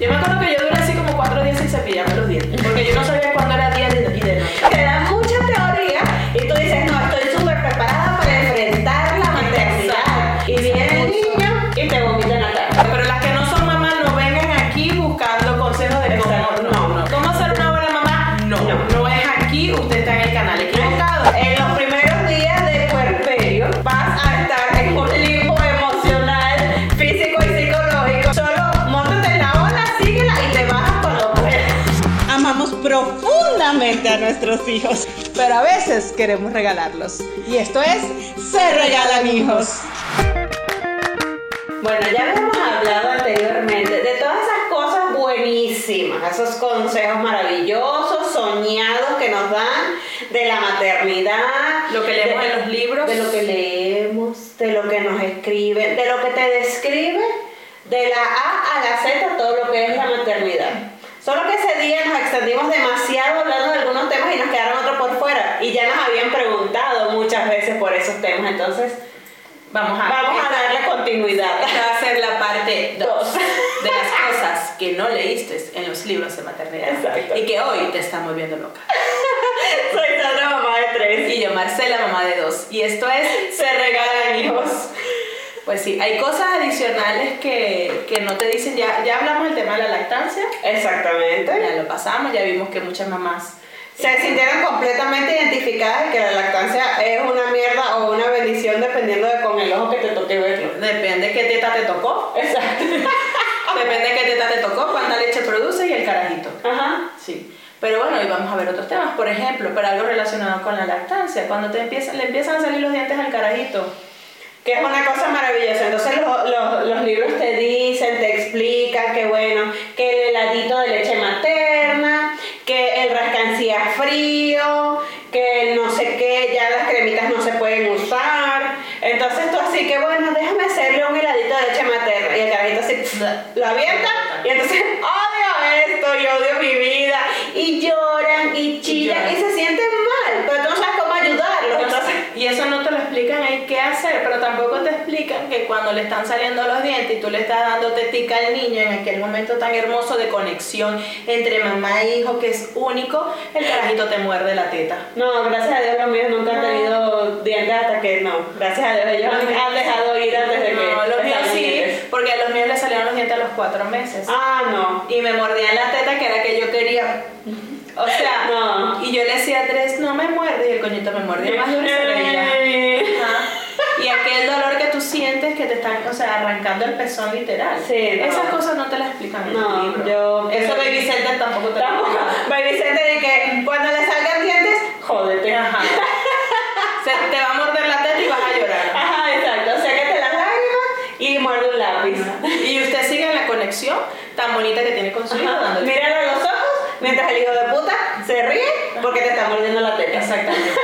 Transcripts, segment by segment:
Yo me acuerdo que yo duré así como cuatro días sin cepillarme los dientes. Porque yo no sabía cuándo era día a nuestros hijos, pero a veces queremos regalarlos. Y esto es Se Regalan Hijos. Bueno, ya habíamos hablado anteriormente de todas esas cosas buenísimas, esos consejos maravillosos, soñados que nos dan de la maternidad, Lo que leemos de- en los libros. de lo que leemos, de lo que nos escriben, de lo que te describe de la A a la Z todo lo que es la maternidad. Solo que ese día nos extendimos demasiado hablando de algunos temas y nos quedaron otros por fuera. Y ya nos habían preguntado muchas veces por esos temas. Entonces, Vamos a, vamos a darle continuidad. Esta va a ser la parte 2 Dos. de las cosas que no leíste en los libros de maternidad Exacto. y que hoy te están volviendo loca. Soy Sandra, mamá de tres. Y yo, Marcela, mamá de dos. Y esto es Se regalan hijos. Pues sí, hay cosas adicionales que, que no te dicen, ya, ya hablamos del tema de la lactancia, Exactamente. ya lo pasamos, ya vimos que muchas mamás Se sintieron completamente identificadas y que la lactancia es una mierda o una bendición dependiendo de con el ojo que te toque verlo. Depende qué teta te tocó, Exacto. depende qué teta te tocó, cuánta leche produce y el carajito. Ajá. Sí. Pero bueno, hoy vamos a ver otros temas, por ejemplo, pero algo relacionado con la lactancia, cuando te empiezan, le empiezan a salir los dientes al carajito. Que es una cosa maravillosa. Entonces los, los, los libros te dicen, te explican que bueno, que el heladito de leche materna, que el rascancía frío, que no sé qué, ya las cremitas no se pueden usar. Entonces tú así que bueno, déjame hacerle un heladito de leche materna. Y el carajito así lo avienta y entonces odio esto y odio mi vida. Y lloran y chillan y, se sienten mal, pero tú no sabes cómo ayudarlos. Entonces, Y eso no te lo explican ahí qué hacer, pero tampoco te explican que cuando le están saliendo los dientes y tú le estás dando tetica al niño en aquel momento tan hermoso de conexión entre mamá e hijo que es único, el carajito te muerde la teta. No, gracias a Dios los míos nunca han No. tenido dientes hasta que no. Gracias a Dios ellos han, han dejado ir antes de que. No, los míos les sí, dientes. porque a los míos le salieron los dientes a los cuatro meses. Ah, no. Y me mordían la teta que era que yo quería. O sea, No. y yo le decía a Andrés, no me muerde, y el coñito me mordía más. Eh, Ajá. Y aquel dolor que tú sientes que te están, o sea, arrancando el pezón literal. Sí, no. Esas cosas no te las explican en el No, libro. yo- Eso Baby Center tampoco te lo explica. Baby Vicente de que cuando le salgan dientes, jódete. Ajá. Se te va a morder la teta y vas a llorar. Ajá, exacto. Sécate las lágrimas y muerde un lápiz. Y usted sigue en la conexión tan bonita que tiene con su hijo dándole. Míralo a los ojos mientras el hijo de puta se ríe porque te está mordiendo la teta. Exactamente.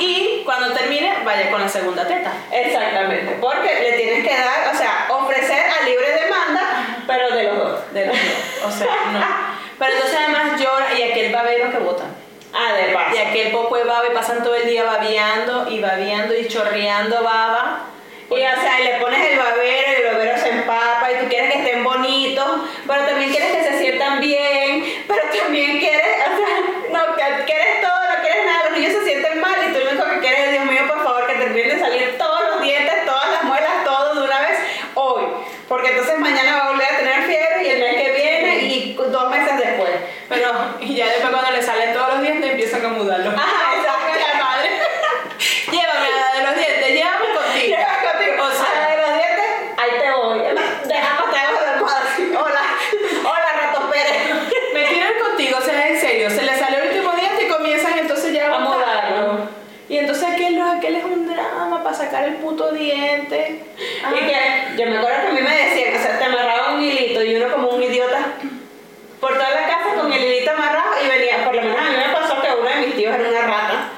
Y cuando termine, vaya con la segunda teta. Exactamente, porque le tienes que dar, o sea, ofrecer a libre demanda, pero de los dos. De los dos. O sea, no. Pero entonces además llora y aquel babero que botan. Ah, de paso. Y aquel poco de baba y pasan todo el día babeando y babeando y chorreando baba. Y o sea, y le pones el babero y el babero se empapa y tú quieres que estén bonitos, pero también quieres que se sientan bien, pero también quieres, o sea, no, que quieres todo, no quieres nada, los niños se sienten mal es, Dios sacar el puto diente. Y que yo me acuerdo que a mí me decían, o sea, te amarraba un hilito y uno como un idiota por toda la casa con el hilito amarrado y venía, por lo menos a mí me pasó que uno de mis tíos era una rata.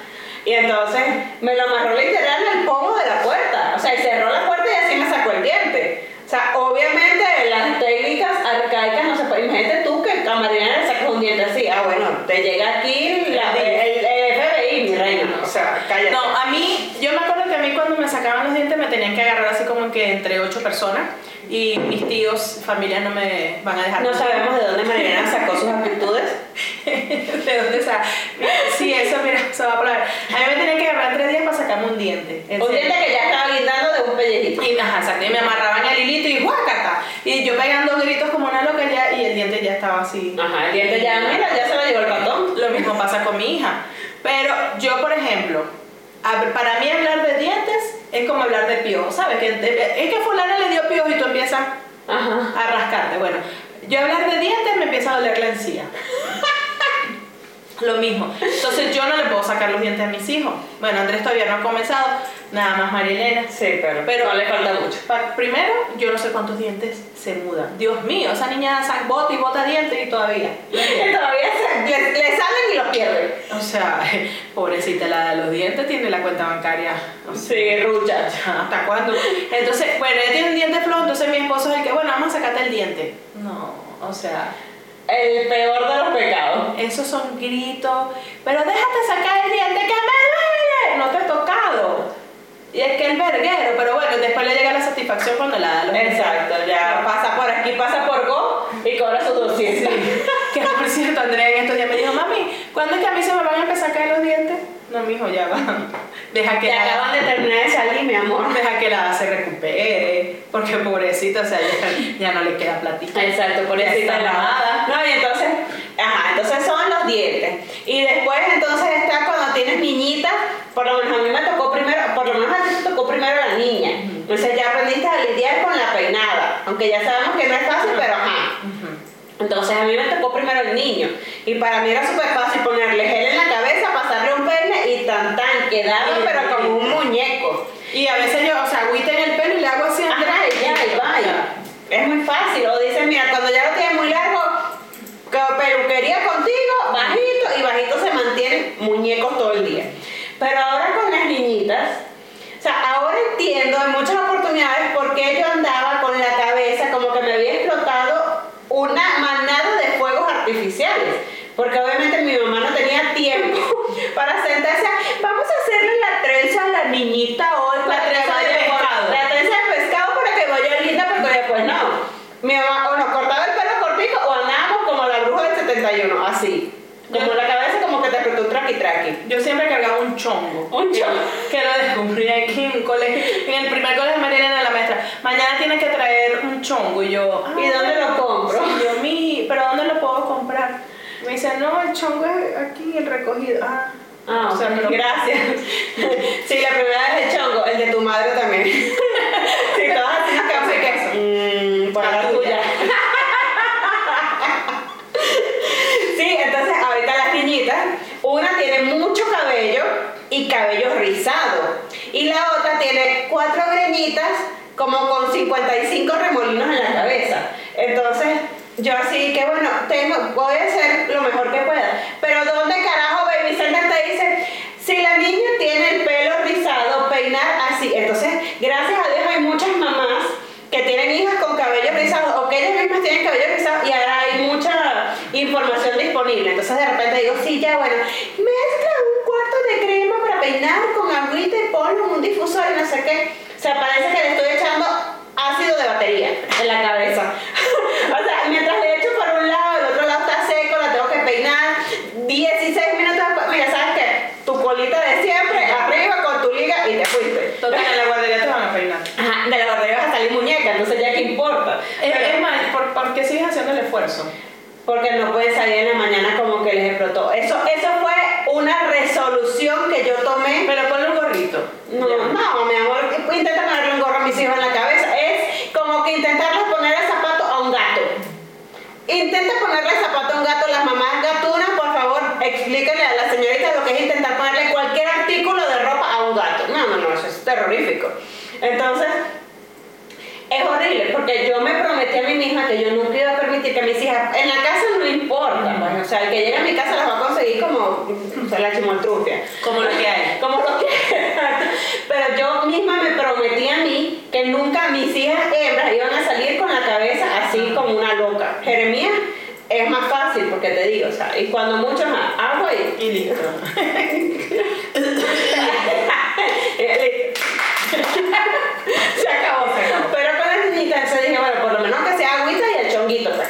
Y entonces me lo amarró literal al pomo de la puerta. O sea, y cerró la puerta y así me sacó el diente. O sea, obviamente las técnicas arcaicas no se pueden. Imagínate tú que el camarera le sacas un diente así. Ah, bueno, te llega aquí el, FBI, mi reina. O sea, cállate. No, a mí, yo me acuerdo mí cuando me sacaban los dientes me tenían que agarrar así como que entre ocho personas y mis tíos, familia no me van a dejar. No sabemos de dónde Marilena sacó sus aptitudes. ¿De dónde está? Sí, eso, mira, se va a probar. A mí me tenían que agarrar tres días para sacarme un diente. en Un diente que ya estaba guindando de un pellejito. Y, ajá, y me amarraban el hilito y ¡guácata! Y yo pegando gritos como una loca ya y el diente ya estaba así. Ajá, el diente ya, mira, ya se lo llevó el ratón. Lo mismo pasa con mi hija. Pero yo, por ejemplo, para mí hablar de dientes es como hablar de piojos, ¿sabes? Que es que fulana le dio piojos y tú empiezas Ajá. a rascarte. Bueno, yo hablar de dientes me empieza a doler la encía. Lo mismo. Entonces yo no le puedo sacar los dientes a mis hijos. Bueno, Andrés todavía no ha comenzado, nada más Marilena. Sí, pero, Pero no le falta mucho. Primero, yo no sé cuántos dientes se mudan. Dios mío, esa niña sa- bota y bota dientes y todavía. Todavía se- le, le salen y los pierden. O sea, pobrecita la de los dientes tiene la cuenta bancaria. Sí, rucha. ¿Hasta cuándo? Entonces, bueno, ella tiene un diente flojo, entonces mi esposo es el que, bueno, vamos a sacarte el diente. No, o sea, El peor de los pecados. esos son gritos, pero déjate sacar el diente que me duele. No te he tocado. Y es que el verguero, pero bueno, después le llega la satisfacción cuando la da los Exacto, ya pasa por aquí, pasa por Go y cobra su 200. Que por cierto, Andrea en estos días me dijo, mami, ¿cuándo es que a mí se me van a empezar a caer los dientes? No, mijo, ya va. Deja que la, acaban de terminar de salir, mi amor. deja que la se recupere, porque pobrecita, o sea, ya, ya no le queda platita. Exacto, está lavada. lavada. No, y entonces, ajá, entonces son los dientes. Y después entonces está cuando tienes niñitas, por lo menos a mí me tocó primero, por lo menos a ti te tocó primero la niña. Entonces ya aprendiste a lidiar con la peinada, aunque ya sabemos que no es fácil, pero ajá. Entonces a mí me tocó primero el niño. Y para mí era súper fácil ponerle gel en la cabeza, tan quedaba Sí, pero como un muñeco. Y a veces yo, o sea, agüita en el pelo y le hago así a Ajá, y ya, y vaya. Es muy fácil. O dicen, mira, cuando ya lo tienes muy largo, que peluquería contigo, bajito, y bajito se mantienen muñecos todo el día. Pero ahora con las niñitas, o sea, ahora entiendo en muchas oportunidades por qué yo andaba con la cabeza como que me había explotado una manada de fuegos artificiales. Porque obviamente mi mamá no tenía tiempo para sentarse. a hacerle la trenza a la niñita hoy. La trenza de pescado. La trenza de pescado para que vaya linda, porque después no. Mi mamá o nos cortaba el pelo cortico o andábamos como la bruja del 71, así. Como Yo- la cabeza como que te apretó un traqui traqui. Yo siempre cargaba un chongo. Un chongo. Que lo descubrí aquí en un colegio. En el primer colegio de Marilena, la maestra. Mañana tienes que traer un chongo. Y yo. ¿Y dónde lo compro? Sí, yo, mi, ¿pero dónde lo puedo comprar? Me dice, no, el chongo es aquí, el recogido. Ah. Ah, o sea, pero- gracias. Sí, la primera vez el chongo, el de tu madre también. Sí, todas así nos quedamos que. Mmm, por la tuya. Sí, entonces ahorita las niñitas, una tiene mucho cabello y cabello rizado. Y la otra tiene cuatro greñitas como con 55 remolinos en la cabeza. Entonces, yo así que bueno, tengo, voy a hacer lo mejor que pueda. Pero ¿dónde carajo Baby Center te dice? Si la niña tiene el pelo rizado, peinar así. Entonces, gracias a Dios hay muchas mamás que tienen hijas con cabello rizado o que ellas mismas tienen cabello rizado y ahora hay mucha información disponible. Entonces de repente digo, sí, ya bueno, mezcla un cuarto de crema para peinar con agüita y ponlo un difusor y no sé qué. O sea, parece que le estoy echando ácido de batería en la cabeza. o sea, mientras le echo por un lado, el otro lado está seco, la tengo que peinar. 16 minutos después, mira, ¿sabes qué? Tu colita de siempre, arriba con tu liga y te fuiste. Total, en la guardería te van a peinar. Ajá, de la guardería vas a salir muñeca, entonces ya qué importa. Es, Pero- es más, ¿por, por qué sigues haciendo el esfuerzo? porque no pueden salir en la mañana como que les explotó. Eso, eso fue una resolución que yo tomé. Pero ponle un gorrito. No, no, mi amor, intenta ponerle un gorro a mis hijos en la cabeza. Es como que intentarles poner el zapato a un gato. Intenta ponerle el zapato a un gato. Las mamás gatunas, por favor, explíquenle a la señorita lo que es intentar ponerle cualquier artículo de ropa a un gato. No, no, no, eso es terrorífico. Entonces, es horrible porque yo me prometí a mí misma que yo nunca iba a permitir que mis hijas, en la casa no importa, pues, o sea, el que llegue a mi casa las va a conseguir como o sea, la chimoltrufia. Como lo que hay. Como lo que Pero yo misma me prometí a mí que nunca mis hijas hembras iban a salir con la cabeza así como una loca. Jeremías es más fácil porque te digo, o sea, y cuando mucho más agua y, Y listo. se acabó, se acabó. Pero con la niñita, entonces dije, bueno, por lo menos que sea agüita y el chonguito, pues.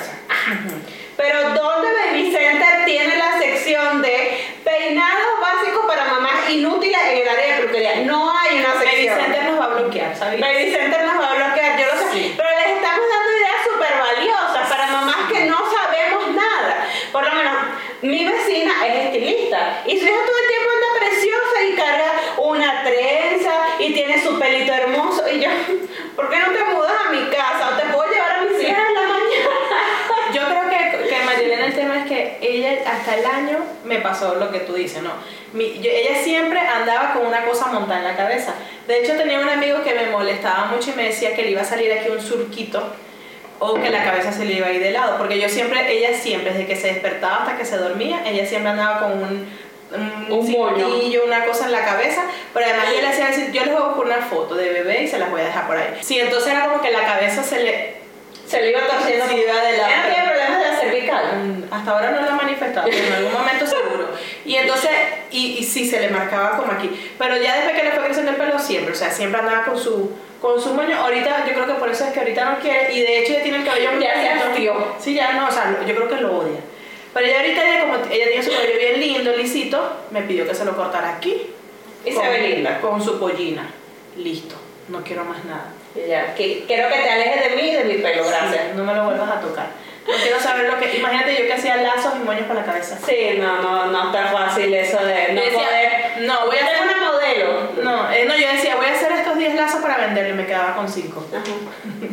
Pero ¿dónde Baby Center tiene la sección de peinados básicos para mamás inútiles en el área de peluquería? No hay una Baby sección. Center nos va a bloquear, ¿sabes? Baby Center nos va a bloquear, yo lo sé. Sí. Pero les estamos dando ideas súper valiosas para mamás que no sabemos nada. Por lo menos, mi vecina es estilista y su hija todo el tiempo anda preciosa y carga una trenza y tiene su pelito hermoso. Y yo, ¿por qué no te mudas a mi casa o te puedo llevar a mis hijas en la mañana? Yo creo que, que Marilena el tema es que ella hasta el año me pasó lo que tú dices, ¿no? Mi- yo- ella siempre andaba con una cosa montada en la cabeza. De hecho tenía un amigo que me molestaba mucho y me decía que le iba a salir aquí un surquito o que la cabeza se le iba a ir de lado, porque yo siempre, ella siempre, desde que se despertaba hasta que se dormía, ella siempre andaba con un, un, Un cintillo, una cosa en la cabeza, pero además yo le hacía decir, yo les voy a buscar una foto de bebé y se las voy a dejar por ahí. Sí, entonces era como que la cabeza se le, Se le iba torciendo. Sí, iba de no tiene problemas de la cervical. Mm, Hasta ahora no lo ha manifestado, pero en algún momento seguro. Y entonces, y, y sí, se le marcaba como aquí. Pero ya después que le fue creciendo el pelo, siempre, o sea, siempre andaba con su, con su moño. Ahorita, yo creo que por eso es que ahorita no quiere, y de hecho ya tiene el cabello muy Ya se hastió. Sí, ya no, o sea, yo creo que lo odia. Pero ella ahorita, ya como ella tiene su cabello bien lindo, lisito, me pidió que se lo cortara aquí. Y con- se ve linda. Con su pollina. Listo, no quiero más nada. Ya, que- quiero que te alejes de mí y de mi pelo, gracias. Sí, no me lo vuelvas a tocar. No quiero saber lo que. Imagínate yo que hacía lazos y moños para la cabeza. Sí, no, no, no está fácil eso de no decía, poder. no, voy a hacer- una modelo. No, eh, no, yo decía, voy a hacer estos 10 lazos para venderlo y me quedaba con 5. Ajá.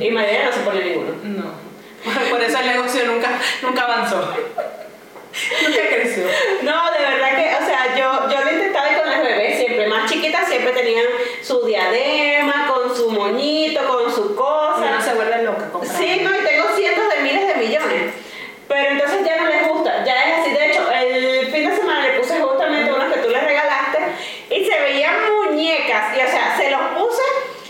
Y María no se pone ninguno. No. Por eso el negocio nunca, nunca avanzó. Nunca creció. No, de verdad que, o sea, yo, yo lo intentaba y con las bebés siempre, más chiquitas siempre tenían su diadema, con su moñito, con su cosa. Uno se vuelve loca comprando. Sí, no, y tengo cientos de miles de millones. Pero entonces ya no les gusta, ya es así. De hecho, el fin de semana le puse justamente unos que tú les regalaste y se veían muñecas. Y o sea, se los puse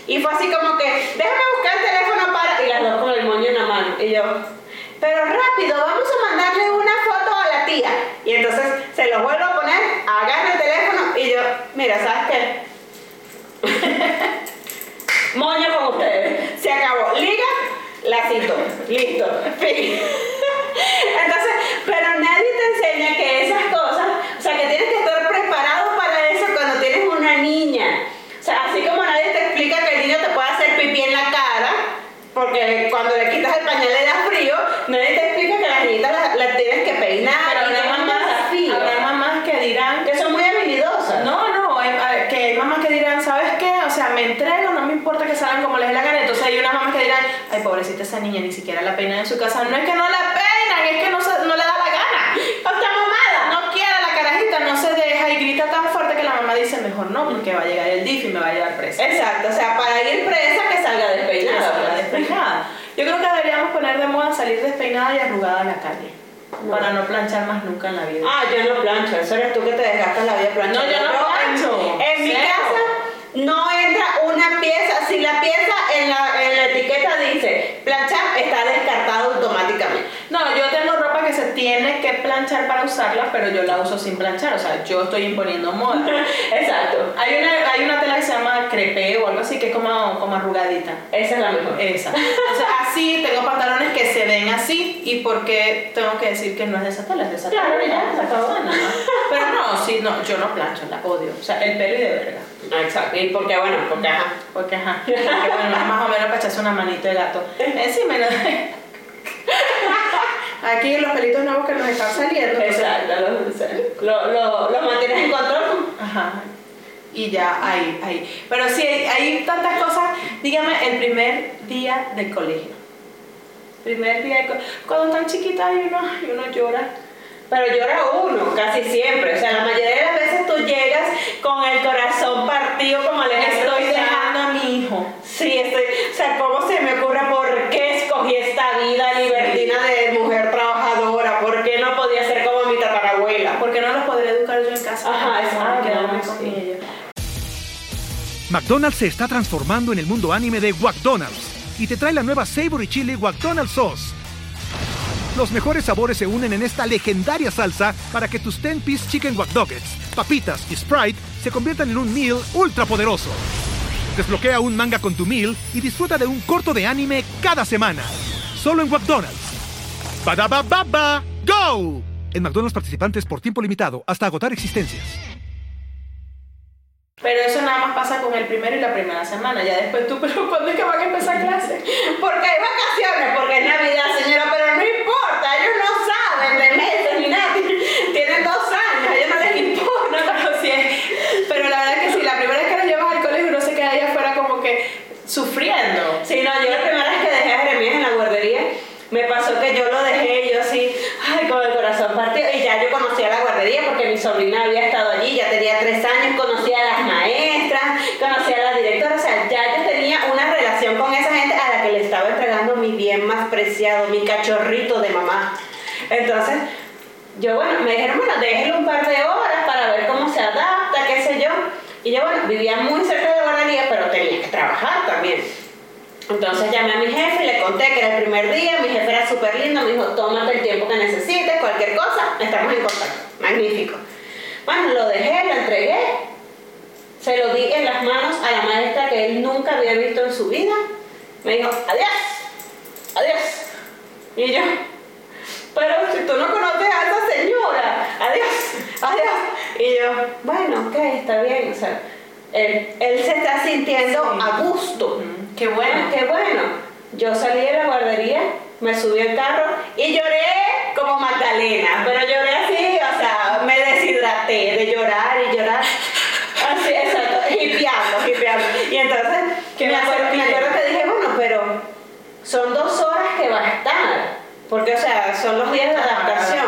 y fue así como que, déjame buscar el teléfono para. Y las dos con el moño en la mano. Y yo, pero rápido, vamos a mandarle una foto a la Y entonces se los vuelvo a poner, agarro el teléfono y yo, mira, ¿sabes qué? Moño con ustedes. Se acabó. Liga, lacito. Listo. Fin. Entonces, pero nadie te enseña que esas cosas, o sea, que tienes que estar preparado para eso cuando tienes una niña. O sea, así como nadie te explica que el niño te puede hacer pipí en la cara, porque cuando le quitas el pañal le da frío, nadie te explica que las tienes que peinar. Pero habrá mamás, habrá mamás que dirán Que son muy habilidosas. No, no, hay- que hay mamás que dirán, ¿sabes qué? O sea, me entrego, no me importa que salgan como les dé la gana. Entonces hay unas mamás que dirán, ay, pobrecita esa niña, ni siquiera la peinan en su casa. No es que no la peinan, es que no, se- no le da la gana. Está mamada. No quiere la carajita, no se deja y grita tan fuerte que la mamá dice, mejor no, porque va a llegar el DIF y me va a llevar presa. Exacto, o sea, para ir presa que salga despeinada. es la pues. despeinada. Yo creo que deberíamos poner de moda salir despeinada y arrugada a la calle. No. Para no planchar más nunca en la vida. Ah, yo no plancho, eso eres tú que te desgastas la vida planchando. No, yo no plancho. En, mi casa no entra una pieza, si la pieza en la, en la etiqueta dice planchar, está descartado automáticamente. No, yo tengo ropa que se tiene que planchar para usarla, pero yo la uso sin planchar. O sea, yo estoy imponiendo moda. Exacto, Hay una, hay una tela que se llama crepé o algo así, que es como, como arrugadita. esa es la mejor. Esa. Entonces, así tengo pantalones que se ven así. ¿Y por qué tengo que decir que no es de esa tela? Es de esa Claro, tela. ya, se acabó. Pero no, sí, no, yo no plancho, la odio. O sea, el pelo y de verga. Ah, Exacto, y porque bueno, porque ajá. Porque, ajá, porque, bueno, más o menos para echarse una manito de gato. Encima, ¿no? Aquí los pelitos nuevos que nos están saliendo. entonces- Exacto, lo, lo, lo, lo mantienes en control. Ajá. Y ya, ahí, ahí. Pero sí, hay, hay tantas cosas. Dígame, el primer día del colegio. Primer día del colegio. Cuando están chiquitas y uno, y uno llora pero llora uno casi siempre. O sea, la mayoría de las veces tú llegas con el corazón partido como le estoy dejando a mi hijo. Sí, estoy, o sea, ¿cómo se me ocurre por qué escogí esta vida libertina de mujer trabajadora? ¿Por qué no podía ser como mi tatarabuela? ¿Por qué no los podría educar yo en casa? Ajá, ah, exacto. No, con sí. McDonald's se está transformando en el mundo anime de McDonald's y te trae la nueva Savory Chili McDonald's Sauce los mejores sabores se unen en esta legendaria salsa para que tus 10-piece chicken wack papitas y Sprite se conviertan en un meal ultra poderoso. Desbloquea un manga con tu meal y disfruta de un corto de anime cada semana. Solo en McDonald's. baba ¡Go! En McDonald's participantes por tiempo limitado hasta agotar existencias. Pero eso nada más pasa con el primero y la primera semana. Ya después tú, pero ¿cuándo es que van a empezar clase? Porque hay vacaciones, porque es Navidad, señora, pero no importa, no ni nada. Tienen dos años, a ellos no les importa. pero, sí pero la verdad es que sí, la primera vez que los llevas al colegio uno se queda allá afuera como que sufriendo. Sí, no, yo la primera vez que dejé a Jeremías en la guardería, me pasó que yo lo dejé yo así, ay, con el corazón partido. Y ya yo conocía la guardería porque mi sobrina había estado allí, ya tenía tres años, conocía a las maestras, conocía a la directora, o sea, ya yo tenía una relación con esa gente a la que le estaba entregando mi bien más preciado, mi cachorrito de mamá. Entonces, yo, bueno, me dijeron, bueno, déjelo un par de horas para ver cómo se adapta, qué sé yo. Y yo, bueno, vivía muy cerca de la pero tenía que trabajar también. Entonces llamé a mi jefe y le conté que era el primer día, mi jefe era súper lindo, me dijo, tómate el tiempo que necesites, cualquier cosa, estamos en contacto. Magnífico. Bueno, lo dejé, lo entregué, se lo di en las manos a la maestra que él nunca había visto en su vida. Me dijo, adiós, adiós. Y yo, pero si tú no conoces a esa señora, adiós, adiós. Y yo, bueno, ok, está bien, o sea, él, él se está sintiendo a gusto. Qué bueno. Qué bueno. Yo salí de la guardería, me subí al carro y lloré como Magdalena, pero lloré así, o sea, me deshidraté de llorar y llorar. Así, exacto, hipeando, hipeando. Y entonces me acuerdo, me acuerdo que dije, bueno, pero son dos horas que va a estar, porque, o sea, son los días de adaptación.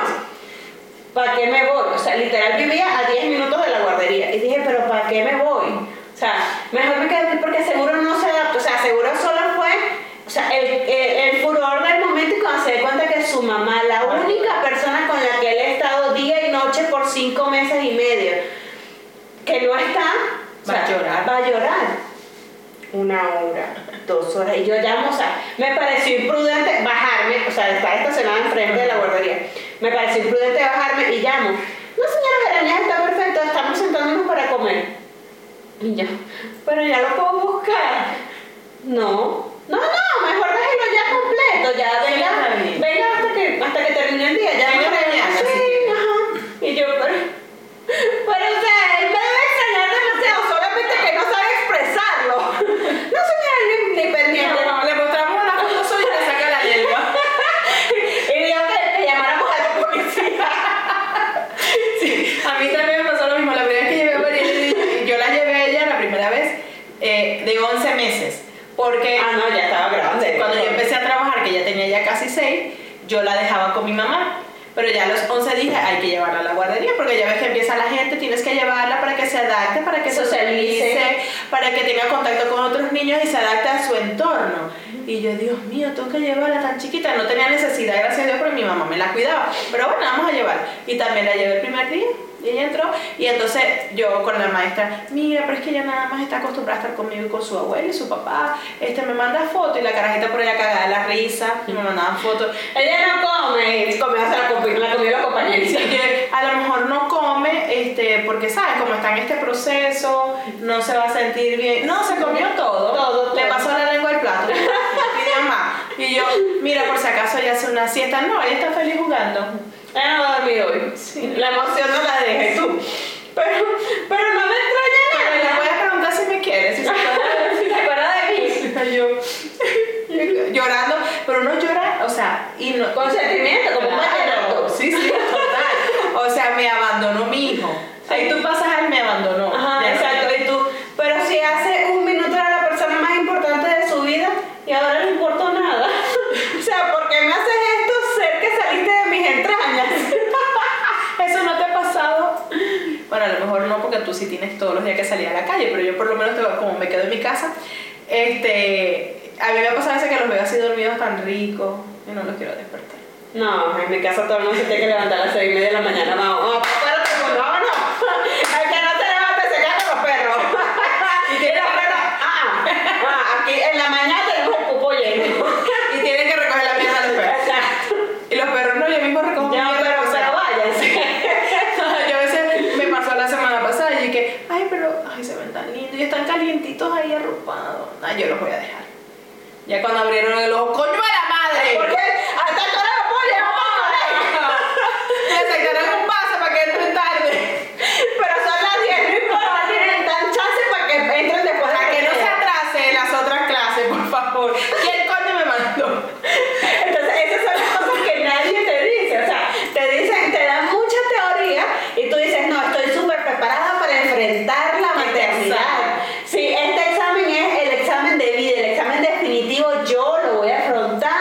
¿Para qué me voy? O sea, literal vivía a 10 minutos de la guardería. Y dije, pero ¿para qué me voy? O sea, mejor me quedé porque seguro no se adaptó. O sea, seguro solo fue, o sea, el, el, furor del momento y cuando se dio cuenta que su mamá, la única persona con la que él ha estado día y noche por cinco meses y medio, que no está, va a llorar. Va a llorar. Una hora, dos horas. Y yo llamo, o sea, me pareció imprudente bajarme, o sea, estar estacionada enfrente de la guardería. Me pareció imprudente bajarme y llamo. No, señora Jeremías, está perfecto, estamos sentándonos para comer. Y yo, pero ya lo puedo buscar. No, no, no, mejor déjelo ya completo, ya venga, venga hasta que, hasta que termine el día, ya venga. Sí, ajá. Y yo, pero, pero o sea, él me debe extrañar demasiado, solamente que no sabe expresarlo. No, señora, ni, pendiente. No, le mostramos una foto suya y le saca la lengua. y digo que, que llamáramos a la policía. sí, a mí también me pasó lo mismo. La primera vez que llevé a María, yo la llevé a ella la primera vez eh, de 11 meses. Porque ah, no, ya estaba grande. Cuando yo empecé a trabajar, que ya tenía ya casi 6, yo la dejaba con mi mamá. Pero ya a los 11 dije, hay que llevarla a la guardería, porque ya ves que empieza la gente, tienes que llevarla para que se adapte, para que socialice, para que tenga contacto con otros niños y se adapte a su entorno. Y yo, Dios mío, tengo que llevarla tan chiquita. No tenía necesidad, gracias a Dios, porque mi mamá me la cuidaba. Pero bueno, vamos a llevar. Y también la llevé el primer día. Y ella entró. Y entonces yo con la maestra, mira, pero es que ella nada más está acostumbrada a estar conmigo y con su abuelo y su papá. Este me manda fotos y la carajita por allá cagada de la risa. Y me mandaban fotos. Ella no come, come hasta la, comida, la comida compañeros. Así que a lo mejor no come, este, porque sabes, como está en este proceso, no se va a sentir bien. No, se comió todo. Todo, todo. Le pasó la lengua al plato. Y yo, mira, por si acaso ella hace una siesta. No, ella está feliz jugando. Ella no va a dormir hoy. Sí. La emoción no la dejes tú. Pero, pero no me extraña nada. Pero le voy a preguntar si me quiere, si se acuerda si se acuerda de mí. yo, llorando, pero uno llora, o sea, y no, Con sentimiento, como un vallenato. Sí, sí, total. O sea, me abandonó mi hijo. Ahí tú pasas a él, me abandonó. Ajá, Ya no- exacto. Y tú, pero si hace un minuto era la persona más importante de su vida y ahora no importa nada. o sea, ¿por qué me haces esto ser que saliste de mis entrañas? ¿Eso no te ha pasado? Bueno, a lo mejor no, porque tú sí tienes todos los días que salir a la calle, pero yo por lo menos, como me quedo en mi casa, este, a mí me ha pasado a veces que los veo así dormidos tan ricos y no los quiero despertar. No, en mi casa todo el mundo se tiene que levantar a las seis y media de la mañana. No, no, espérate, pues, no, no. El que no se levanta se queda con los perros. Y tiene los la mañana tenemos el cupo lleno. Y tienen que recoger la mierda de los perros. Exacto. Y los perros no, yo mismo recojo Ya, mierda, pero, o sea, pero váyanse. yo a veces me pasó la semana pasada y dije, ay, pero ay, se ven tan lindos y calientitos ahí arropados. Ay, yo los voy a dejar. Ya cuando abrieron el ojo, coño de la madre. Porque hasta que ahora lo puedo llevar para Le sacaron un paso para que entren tarde. Pero son las 10, no importa, tienen tan chance para que entren después de Para que no se sea. atrase en las otras clases, por favor. ¿Quién coño me mandó? Entonces, esas son las cosas que nadie te dice. O sea, te dicen, te dan mucha teoría y tú dices, no, estoy súper preparada para enfrentar la maternidad. examen. Sí, este examen es el examen de vida, el examen definitivo, yo lo voy a afrontar.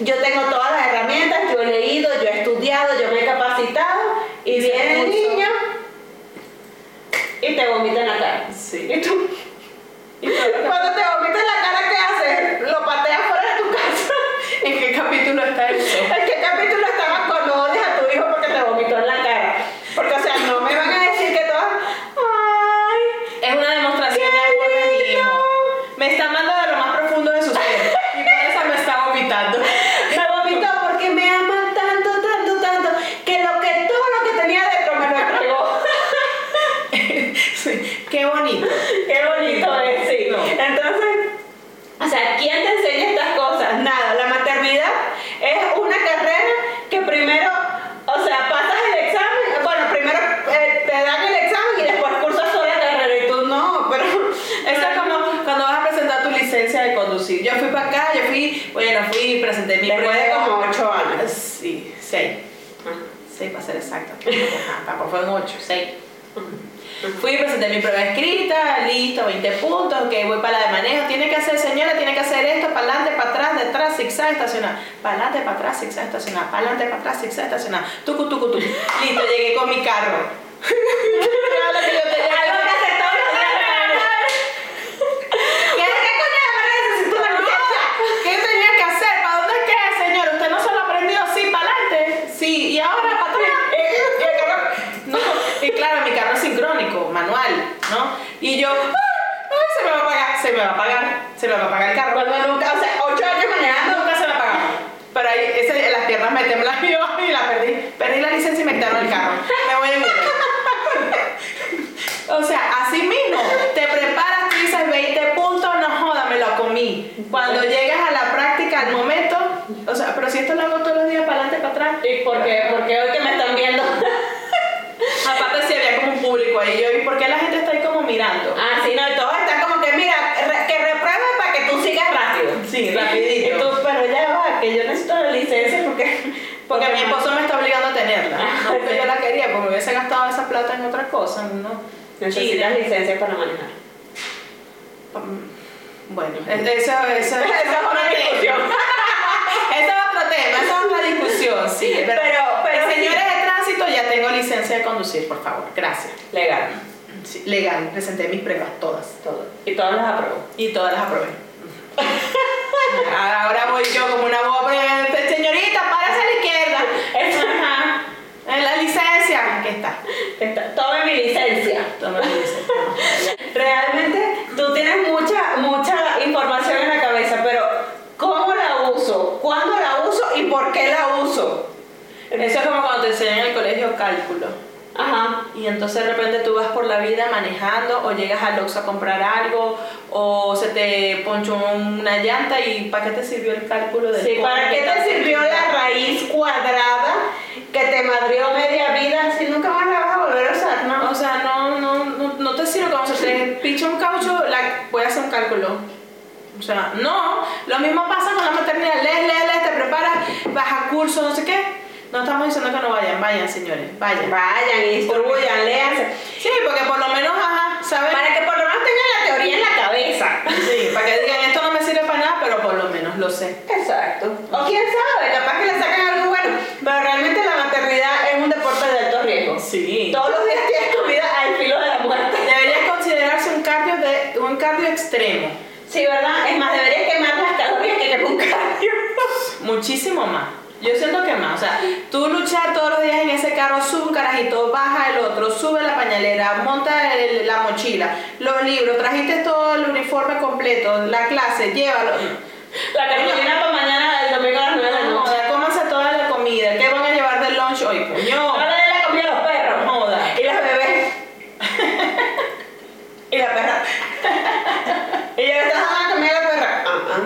Yo tengo todas las herramientas, yo he leído, yo he estudiado, yo me he capacitado y Y se viene el puso. niño y te vomita en la cara. Sí. Y tú, cuando te vomita en la cara, ¿qué haces? Lo pateas fuera de tu casa. ¿En qué capítulo está eso? ¿En qué capítulo estabas cuando odias a tu hijo porque te vomitó en la cara? Porque, o sea, no me van a decir que todas. ¡Ay! Es una demostración de amor de mi hijo. Me está amando de lo más profundo de su ser. Y por eso me está vomitando. Me vomitó porque me ama tanto, tanto, tanto, que lo que todo lo que tenía dentro me lo entregó. Sí. Qué bonito. Qué bonito es, sí. No. Entonces, o sea, ¿quién te enseña estas cosas? Nada. La maternidad es una carrera que primero, o sea, pasas el examen, bueno, primero eh, te dan el examen y después cursas toda la carrera y tú no, pero Esto es como cuando vas a presentar tu licencia de conducir. Yo fui para acá, yo fui, bueno, fui, presenté mi Después de prueba. como ocho años. Sí, seis. Seis para ser exacta. Ajá, tampoco fueron ocho, seis. Fui, presenté mi prueba escrita, listo, 20 puntos, ok, voy para la de manejo. Tiene que hacer, señora, tiene que hacer esto, para adelante, para atrás, detrás, zigzag, estacionar. Para adelante, para atrás, zigzag, estacionar. Para adelante, para atrás, zigzag, estacionar. Tucu, tucu, tucu. Listo, llegué con mi carro que algo que haces todos los días. ¿Qué? ¿Qué coño de madre necesito una licencia? ¿Qué tenía que hacer? ¿Para dónde es que es, señor? ¿Usted no se lo aprendió? Sí, para adelante. Sí, y ahora para atrás. Y el carro- No, y claro, mi carro es sincrónico, manual, ¿no? Y yo, "Ah, ay, se me va a pagar, se me va a pagar, se me va a pagar el carro. Cuando nunca, o sea, ocho años manejando. Nunca se me ha pagado. Pero ahí, ese, las piernas me temblan y yo, y la perdí. Perdí la licencia y me quitaron el carro. Me voy en Uber. O sea, así mismo, te preparas, tú dices 20 puntos, no joda, me lo comí. Cuando llegas a la práctica, al momento, o sea, pero si esto lo hago todos los días, para adelante, para atrás. ¿Y por qué? Porque hoy que me están viendo. Aparte, si había como un público ahí, yo, ¿y por qué la está? Ah, sí, no, y todos están como que, mira, que reprueben para que tú sigas rápido. Sí, rapidito. pero ya va, que yo necesito la licencia porque... Porque mi esposo me está obligando a tenerla. Ah, No porque ok. yo la quería, porque me hubiese gastado esa plata en otra cosa, ¿no? Necesitas licencia para manejar. Bueno, es- eso, eso, eso Esa es otra discusión. Ese es otro tema, esa es otra discusión, sí. Pero, Pero- pero señores sí. de tránsito, ya tengo licencia de conducir, por favor. Gracias. Legal. Sí, legal, presenté mis pruebas, todas. Todo. Y todas las apruebo. Y todas las aprobé. Ahora voy yo como una boba, señorita, párase a la izquierda. Ajá. En la licencia, aquí está. Está- Tome mi licencia. Toma la licencia. Realmente tú tienes mucha, mucha información en la cabeza, pero ¿cómo la uso? ¿Cuándo la uso y por qué la uso? Eso es como cuando te enseñan en el colegio cálculo. Ajá. Y entonces de repente tú vas por la vida manejando o llegas al Oxxo a comprar algo o se te ponchó una llanta y ¿para qué te sirvió el cálculo del Sí, ¿para qué te sirvió la raíz cuadrada que te madrió media vida si nunca más la vas a volver a usar, no? O sea, no, no, no, no te sirve como si te picha un caucho, la, voy a hacer un cálculo. O sea, no. Lo mismo pasa con la maternidad. Lees, lees, lees, te preparas, vas a curso, no sé qué. No estamos diciendo que no vayan, vayan señores, vayan. Vayan, instruyan, léanse. Sí, porque por lo menos, ajá, ¿saben? Para que por lo menos tengan la teoría en la cabeza. Sí, para que digan, esto no me sirve para nada, pero por lo menos lo sé. Exacto. O quién sabe, capaz que le sacan algo bueno. Pero realmente la maternidad es un deporte de alto riesgo. Sí. Todos los días tienes tu vida al filo de la muerte. Debería considerarse un cardio, de, un cardio extremo. Sí, ¿verdad? Es más, deberías quemar las calorías que quemar un cardio. Muchísimo más. Yo siento que más. O sea, tú luchar todos los días en ese carro, sube un carajito, baja el otro, sube la pañalera, monta el- la mochila, los libros, trajiste todo el uniforme completo, la clase, llévalo. La cartulina para mañana, el domingo a las 9 de la No noche. joda, cómanse toda la comida. ¿Qué van a llevar del lunch hoy? Coño. Le den la comida a los perros. No joda. Y las bebés. y la perra. y yo, ¿estás dando la comida a la perra? Ah, ah.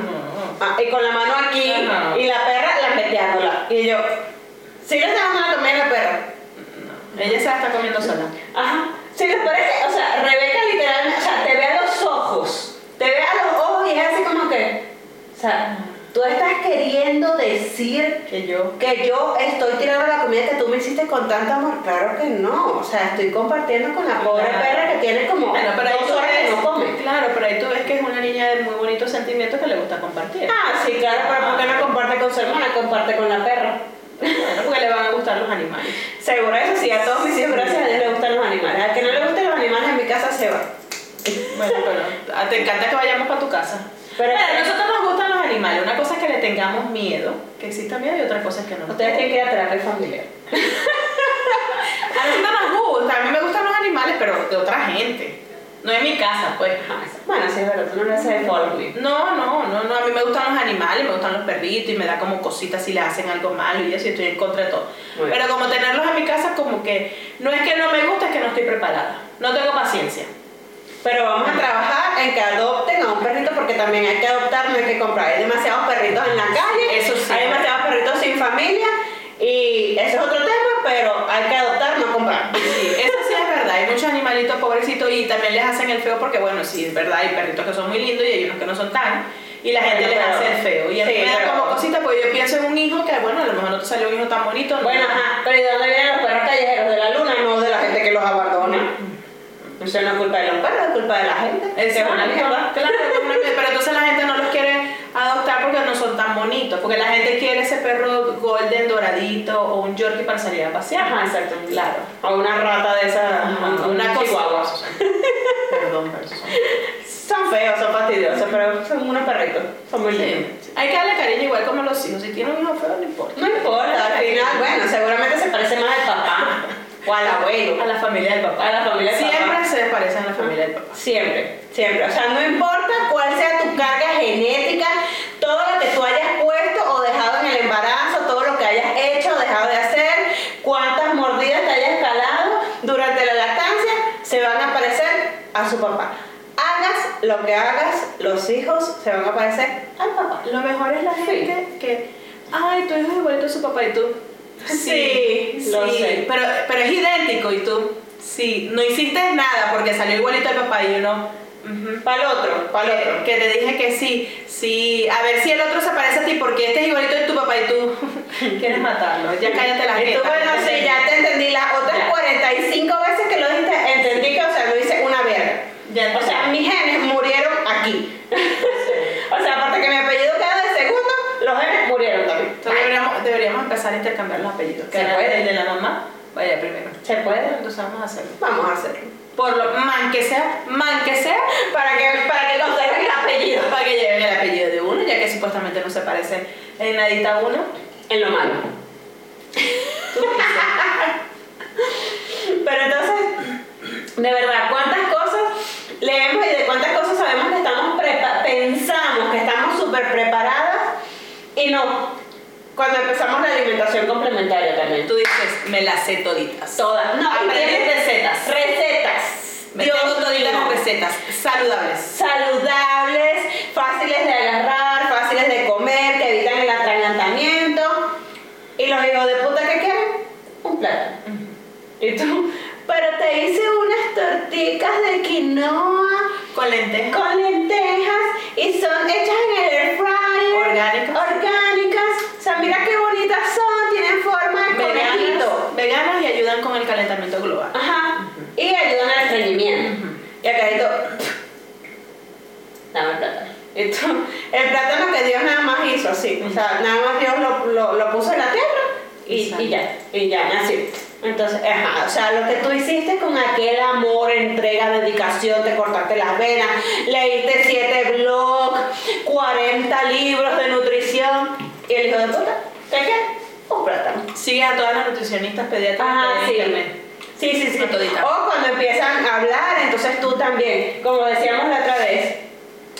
Ah, y con la mano aquí. Ajá. Y la Y yo, ¿sí le estás dando la perra? Ella se la está comiendo sola. Ajá. Sí, les parece, o sea, Rebeca literalmente, o sea, te ve a los ojos, te ve a los ojos y es así como que, o sea, tú estás queriendo decir Que yo. que yo estoy tirando la comida que tú me hiciste con tanto amor. Claro que no, o sea, estoy compartiendo con la pobre Claro. perra que tiene como Bueno, pero dos horas que no come. claro, pero ahí tú ves que es una niña de muy bonitos sentimientos que le gusta compartir. Ah, sí, claro, pero ¿por qué no comparte con su hermana? Comparte con la perra. Bueno, porque le van a gustar los animales. Seguro eso sí, a todos mis hijos, gracias a Dios, les gustan los animales. Al que no le gusten los animales en mi casa se va. Bueno, pero ah, te encanta que vayamos para tu casa. Pero a nosotros nos gustan los animales. Una cosa es le tengamos miedo, que exista miedo, y otra cosa es que no. Ustedes tienen que ir a terapia familiar. A nosotros nos gusta, a mí me gustan los animales, pero de otra gente. No en mi casa, pues. Bueno, sí, pero tú no le haces me. No, no, no, no, a mí me gustan los animales, me gustan los perritos y me da como cositas si le hacen algo malo y eso y estoy en contra de todo. Muy bien. Pero como tenerlos en mi casa como que no es que no me gusta, es que no estoy preparada. No tengo paciencia. Pero vamos a trabajar en que adopten a un perrito porque también hay que adoptar, no hay que comprar. Hay demasiados perritos en la calle, Eso sí. hay demasiados perritos sin familia y ese es otro tema, pero hay que adoptar, no comprar. Sí, eso sí es verdad, hay muchos animalitos pobrecitos y también les hacen el feo porque bueno, sí, es verdad, hay perritos que son muy lindos y hay unos que no son tan y la gente les hace el feo. Y a mí sí, me da pero- como cosita porque yo pienso en un hijo que bueno, a lo mejor no te salió un hijo tan bonito. ¿no? Bueno, ajá, pero ¿y de dónde vienen los perros callejeros? ¿De la luna? No de la gente que los abandona. Eso no es culpa de los perros, es culpa de la gente. Es que una claro, una pero entonces la gente no los quiere adoptar porque no son tan bonitos, porque la gente quiere ese perro golden doradito o un yorkie para salir a pasear. Ajá, exacto. Claro. O una rata de esas, una cosa- chihuahua. Perdón, pero esos son- Son feos, son fastidiosos, pero son unos perritos. Son muy lindos. Hay que darle cariño igual como los hijos. Si tiene un hijo feo, no importa. No importa, al final, bueno, seguramente se parece más al papá o al abuelo. A la familia del papá. A la familia del Siempre papá. se parecen a la familia del papá. Siempre, siempre. O sea, no importa cuál sea tu carga genética, todo lo que tú hayas puesto o dejado en el embarazo, todo lo que hayas hecho o dejado de hacer, cuántas mordidas te hayas calado durante la lactancia, se van a parecer a su papá. Hagas lo que hagas, los hijos se van a parecer al papá. Lo mejor es la gente que, ay, tu hijo es igualito a su papá y tú. Sí, lo sé. Pero, pero es idéntico y tú. Sí, no hiciste nada porque salió igualito al papá y uno. ujú. Para el otro, para el otro. Que, te dije que sí, sí, a ver si el otro se parece a ti porque este es igualito de tu papá y tú quieres matarlo. Ya cállate la jeta, bueno, te- sí, ya te entendí. Las otras Ya. 45 veces que lo dijiste, entendí que, o sea, lo hice una verga. Ya O sea, mis genes murieron aquí. o sea, aparte que mi apellido queda de segundo, los genes murieron también. Entonces empezar a intercambiar los apellidos. Que puede. el de la mamá vaya primero. ¿Se puede? Entonces vamos a hacerlo. Vamos a hacerlo. Por lo man que sea, man que sea, Para que, para que conserven el apellido. para que lleven el apellido de uno, ya que supuestamente no se parecen en nadita uno. En lo malo. Pero entonces, de verdad, ¿cuántas cosas leemos y de cuántas cosas sabemos que estamos pensamos que estamos súper preparadas y no? Cuando empezamos la alimentación complementaria también. Tú dices, me las sé toditas. Todas. No, Aprendí tienes recetas. Recetas. Me Dios tengo toditas las recetas saludables. Saludables, fáciles de agarrar, fáciles de comer, que evitan el atragantamiento. ¿Y los hijos de puta que quieren? Un plátano. Y tú, pero te hice unas torticas de quinoa Con lentejas. con lentejas y son calentamiento global. Ajá. Y ayudan al estreñimiento. Y acá todo. Dame el plátano. Tú, el plátano que Dios nada más hizo así. O sea, nada más Dios lo, lo, lo puso en la tierra y, y ya. Y ya, así. Entonces, ajá, o sea, lo que tú hiciste con aquel amor, entrega, dedicación, te cortaste las venas, leíste siete blogs, 40 libros de nutrición, y el hijo de puta, ¿qué qué? Un plátano. Sigues a todas las nutricionistas pediatras Ajá, sí. internet. Sí, sí, sí. O cuando empiezan a hablar, entonces tú también, como decíamos la otra vez,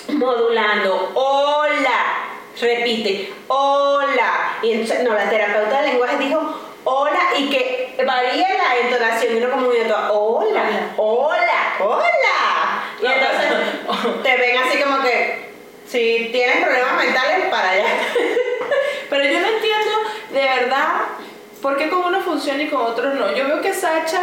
modulando, hola, repite, hola. Y entonces, no, la terapeuta de lenguaje dijo, hola, y que varía la entonación, y uno como un hola, hola, hola. Y entonces te ven así como que, si tienes problemas mentales, para allá. Pero yo no entiendo de verdad por qué con unos funciona y con otros no. Yo veo que Sacha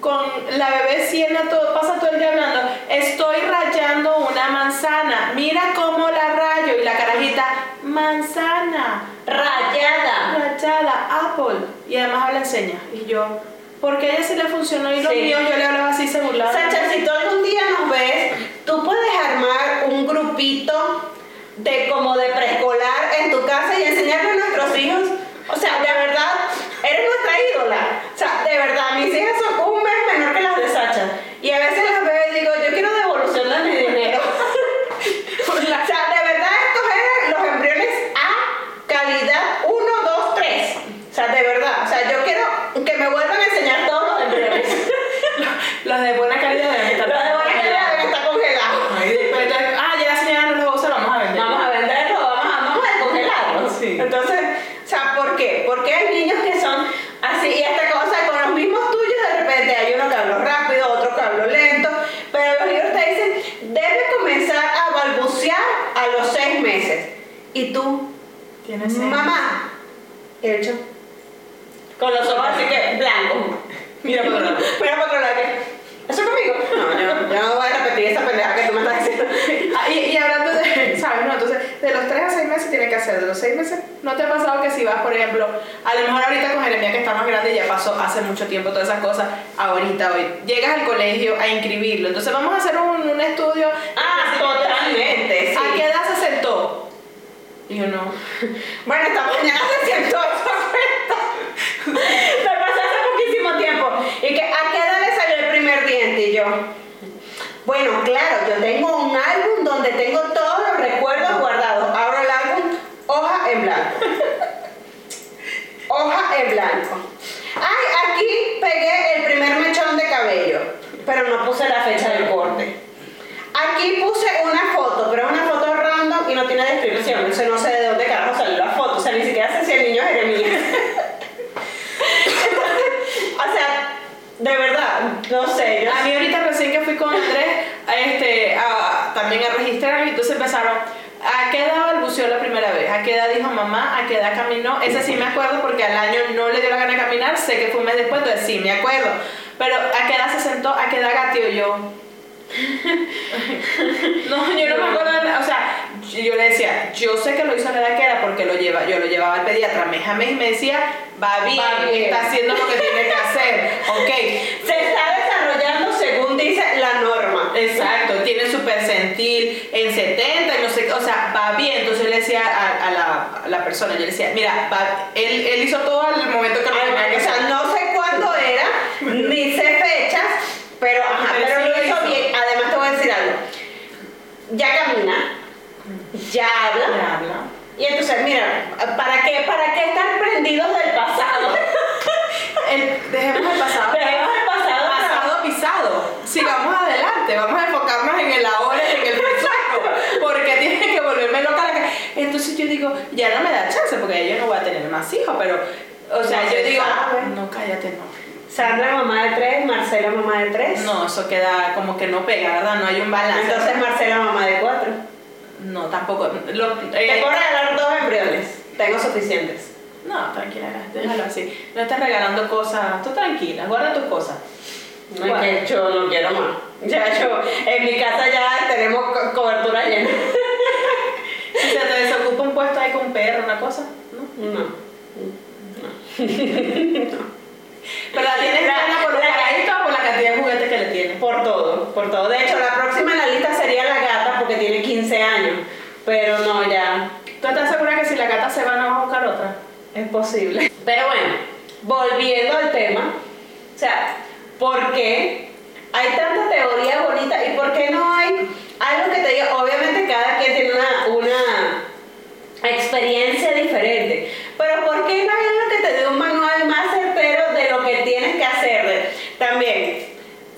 con la bebé Siena todo, pasa todo el día hablando, estoy rayando una manzana, mira cómo la rayo y la carajita, manzana, Rayada. rayada, apple, y además habla enseña. Y yo, porque a ella sí le funcionó y los Sí. míos yo le hablaba así se burlaban. Sacha, si tú algún día nos ves, tú puedes armar un grupito de como de preescolar en tu casa y enseñarle a hijos. O sea, de verdad, eres nuestra ídola. O sea, de verdad, mis hijas son un mes menor que las de Sacha. Y a veces las veo y digo, yo quiero devolución de mi dinero. o sea, de verdad, escoger los embriones A, calidad 1, 2, 3. O sea, de verdad. O sea, yo quiero que me vuelvan a enseñar todos los embriones. Los de buena calidad deben estar Los de buena calidad deben estar congelados. Ay, después entonces, ah, ya la señora no los va a usar, vamos a vender. Vamos a venderlo, vamos a, vamos a descongelarlo. Sí. Entonces, o sea, ¿por qué? Porque hay niños que son así y esta cosa con los mismos tuyos, de repente hay uno que habló rápido, otro que habló lento, pero los libros te dicen, debe comenzar a balbucear a los seis meses. Y tú, Tienes seis. mamá, ¿qué he hecho? Con los ojos así que blancos. Mira por otro lado. Mira para otro lado que, ¿eso es conmigo? No, yo, yo no voy a repetir esa pendeja que tú me estás diciendo. Ah, y, y hablando de, ¿sabes? No, entonces, de los 3 a 6 meses tiene que hacer, de los 6 meses, ¿no te ha pasado que si vas, por ejemplo, a lo mejor ahorita con Jeremia que está más grande ya pasó hace mucho tiempo todas esas cosas, ahorita, hoy, llegas al colegio a inscribirlo, entonces vamos a hacer un, un estudio. Ah, totalmente, sí. ¿A qué edad se sentó? Y yo no. Bueno, esta mañana se siento esa cuenta. Me pasó hace poquísimo tiempo. Y que, ¿a qué edad le salió el primer diente? Y yo, bueno, claro, yo tengo un álbum donde tengo todos los recuerdos guardados. Abro el álbum, hoja en blanco. Hoja en blanco. Ay, aquí pegué el primer mechón de cabello, pero no puse la fecha del corte. Aquí puse una foto, pero es una foto random y no tiene descripción. Entonces no sé de dónde carajo salió la foto. O sea, ni siquiera sé si el niño es Jeremías. o sea, de verdad, no sé. A mí ahorita recién que fui con Andrés este, a- también a registrar y entonces empezaron, ¿a qué edad balbuceó la primera vez? ¿A qué edad dijo mamá? ¿A qué edad caminó? Ese sí me acuerdo porque al año no le dio la gana de caminar, sé que fue un mes después, entonces sí me acuerdo. Pero ¿a qué edad se sentó? ¿A qué edad gateó yo? No, yo no me acuerdo, de nada, o sea, yo le decía, yo sé que lo hizo a la edad que era porque lo lleva, yo lo llevaba al pediatra mes a mes y me decía, va bien, Va bien. está haciendo lo que tiene que hacer, ok, se está desarrollando según dice la norma. Exacto, tiene su percentil en 70 y no sé, o sea, va bien. Entonces yo le decía a, a la, a la persona, yo le decía, mira, va- él, él hizo todo al momento que Ay, o sea, no sé cuándo era, ni sé fechas, pero, ajá, Pero pero, sí lo hizo bien. Además te voy a decir algo. Ya camina, ya habla. Ya habla. Y entonces, mira, ¿para qué, para qué estar prendidos del pasado? El- dejemos el pasado. Dejemos el pasado. Pasado pisado. Sigamos adelante, vamos a enfocarnos en el ahora y en el futuro. Porque tiene que volverme loca la que. Entonces yo digo, ya no me da chance porque yo no voy a tener más hijos, pero. O sea, No yo se digo, sabe. no, cállate, no. Sandra, mamá de tres, Marcela, mamá de tres. No, eso queda como que no pega, ¿verdad? No hay un balance. Entonces Marcela, mamá de cuatro. No, tampoco. Lo- Te eh, puedo regalar dos embriones. Tengo suficientes. no, tranquila, déjalo así. No estés regalando cosas. Tú tranquila, guarda tus cosas. No, es que yo no quiero más. Ya yo, en mi casa ya tenemos co- cobertura llena. Si se te desocupa un puesto ahí con un perro, una cosa, ¿no? No. Pero la tienes La- gana por la- carajitos o por la cantidad de juguetes que le tienes. Por todo, por todo. De hecho, la próxima en la lista sería la gata porque tiene 15 años. Pero no, ya ¿Tú estás segura que si la gata se va no vas a buscar otra? es posible. Pero bueno, volviendo al tema, o sea, ¿por qué hay tanta teoría bonita y por qué no hay algo que te diga, obviamente cada quien tiene una, una experiencia diferente, pero por qué no hay algo que te dé un manual más certero de lo que tienes que hacer. También,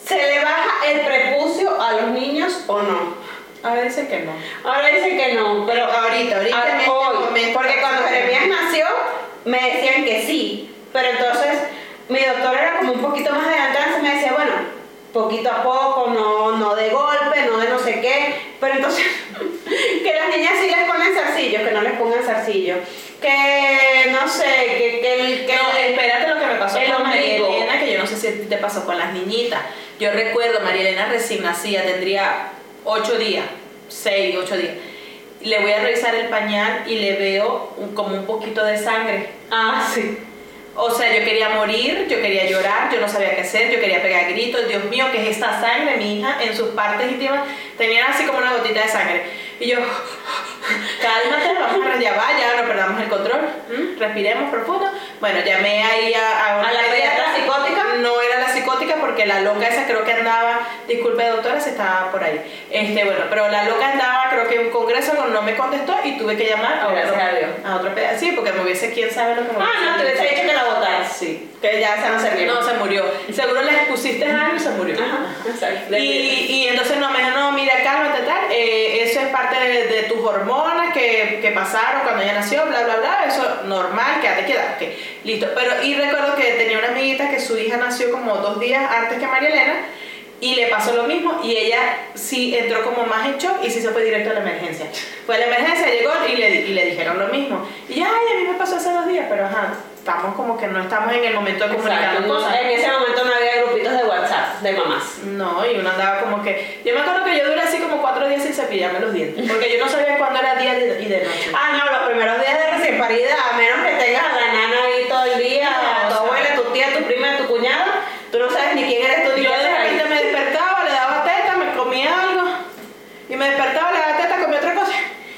¿se le baja el prepucio a los niños o no? Ahora dice que no. Ahora dice que no, pero ahorita, ahorita. Ahora, este hoy, porque cuando Jeremías nació, me decían que sí, pero entonces mi doctora era como un poquito más adelantada y me decía, bueno, poquito a poco, no, no de golpe, no de no sé qué, pero entonces que las niñas sí les ponen zarcillos, que no les pongan zarcillos, que no sé, que, que el... Que No, el- espérate lo que me pasó con María. Elena, que yo no sé si te pasó con las niñitas. Yo recuerdo, María Elena recién nacida, tendría 8 días, 6, 8 días. Le voy a revisar el pañal y le veo un- como un poquito de sangre. Ah, sí. O sea, yo quería morir, yo quería llorar, yo no sabía qué hacer, yo quería pegar gritos, Dios mío, ¿qué es esta sangre? Mi hija en sus partes íntimas tenía así como una gotita de sangre. Y yo, cálmate, vamos a ya va, ya no perdamos el control, respiremos profundo. Bueno, llamé ahí a, a, una ¿A la pediatra psicótica? No era la psicótica porque la loca esa creo que andaba, disculpe doctora si estaba por ahí. Este, bueno, pero la loca andaba creo que en un congreso, no me contestó y tuve que llamar a Gracias otro, a Dios. a otro peda- Sí, porque me hubiese, quién sabe lo que me Ah, no, te hubiese dicho que la botaras. Sí. Que ya esa no servía. No, se murió. Seguro le pusiste algo y se murió. Ajá, exacto. Y, y entonces no me dijo, no, mira, cálmate, tal, eh, eso es parte de, de tus hormonas que, que pasaron cuando ella nació, bla, bla, bla, eso normal, quédate ok, listo. Pero, y recuerdo que tenía una amiguita que su hija nació como dos días antes que María Elena y le pasó lo mismo y ella sí entró como más en shock y sí se fue directo a la emergencia. Fue a la emergencia, llegó y le, y le dijeron lo mismo. Y ay, a mí me pasó hace dos días, pero ajá, estamos como que no estamos en el momento de comunicar cosas. en ese momento no había grupitos de WhatsApp de mamás. No, y uno andaba como que. Yo me acuerdo que yo duré así como cuatro días sin cepillarme los dientes. Porque yo no sabía cuándo era día y de noche. Ah, no, los primeros días de recién parida, a menos que tengas a la nana ahí todo el día, No, a tu abuela, tu tía, tu prima, tú no sabes ni quién eres tú ni Yo de repente me despertaba, le daba teta, me comía algo. Y me despertaba, le daba teta, comía otra cosa.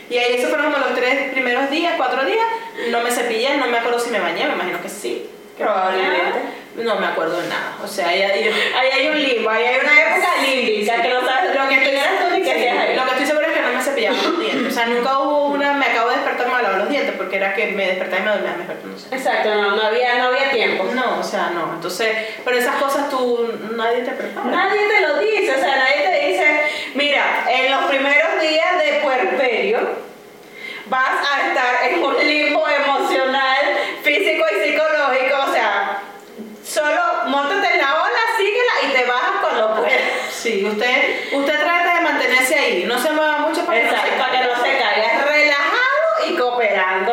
Y ahí eso fueron como los tres primeros días, cuatro días. No me cepillé, no me acuerdo si me bañé, me imagino que sí. Probablemente. No me acuerdo de nada. O sea, ahí, ahí, Ahí hay un limbo, ahí hay una época límbica que no sabes Lo que tú ni lo que estoy segura es que no me cepillaba los dientes. O sea, nunca hubo una, me acabo de despertar y me lavaba los dientes, porque era que me despertaba y me dormía mejor, no sé. Exacto, no, no había, no había tiempo. No, o sea, no. Entonces, pero esas cosas tú, nadie te prepara. Nadie te lo dice, o sea, nadie te dice, mira, en los primeros días de puerperio vas a estar en un limbo emocional, físico y psicológico, o sea, solo montate en la ola, síguela y te bajas cuando puedas. Sí, usted, usted trata de mantenerse ahí, no se mueva mucho para que no se Exacto, para que no se caiga, relajado y cooperando.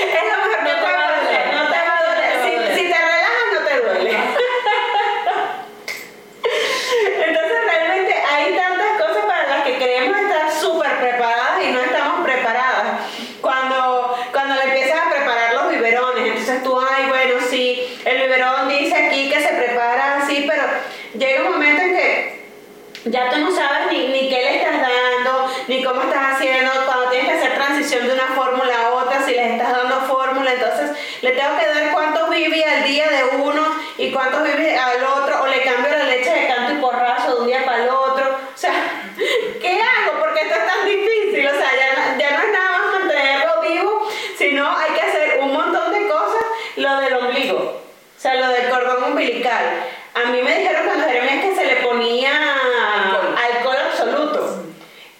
es lo mejor, no, te va a doler, no te va a doler. Si, si te relajas, no te duele. Entonces realmente hay tantas cosas para las que creemos estar súper preparadas y no estamos preparadas. Cuando, cuando le empiezas a preparar los biberones, entonces tú, ay, bueno, sí, el biberón dice aquí que se prepara así, pero llega un momento en que ya tú no sabes ni, ni qué le estás dando, ni cómo estás haciendo, cuando tienes que hacer transición de una fórmula a otra, si les estás dando fórmula, entonces le tengo que dar cuántos bibi al día de uno y cuántos bibi al otro, o le cambio la leche de canto y porrazo de un día para el otro. O sea, ¿qué hago? Porque esto es tan difícil, o sea, ya, no- ya no es nada más mantenerlo vivo, sino hay que hacer un montón de cosas, lo del ombligo, o sea, lo del cordón umbilical. A mí me dijeron cuando Jeremías que se le ponía Alcohol. alcohol absoluto.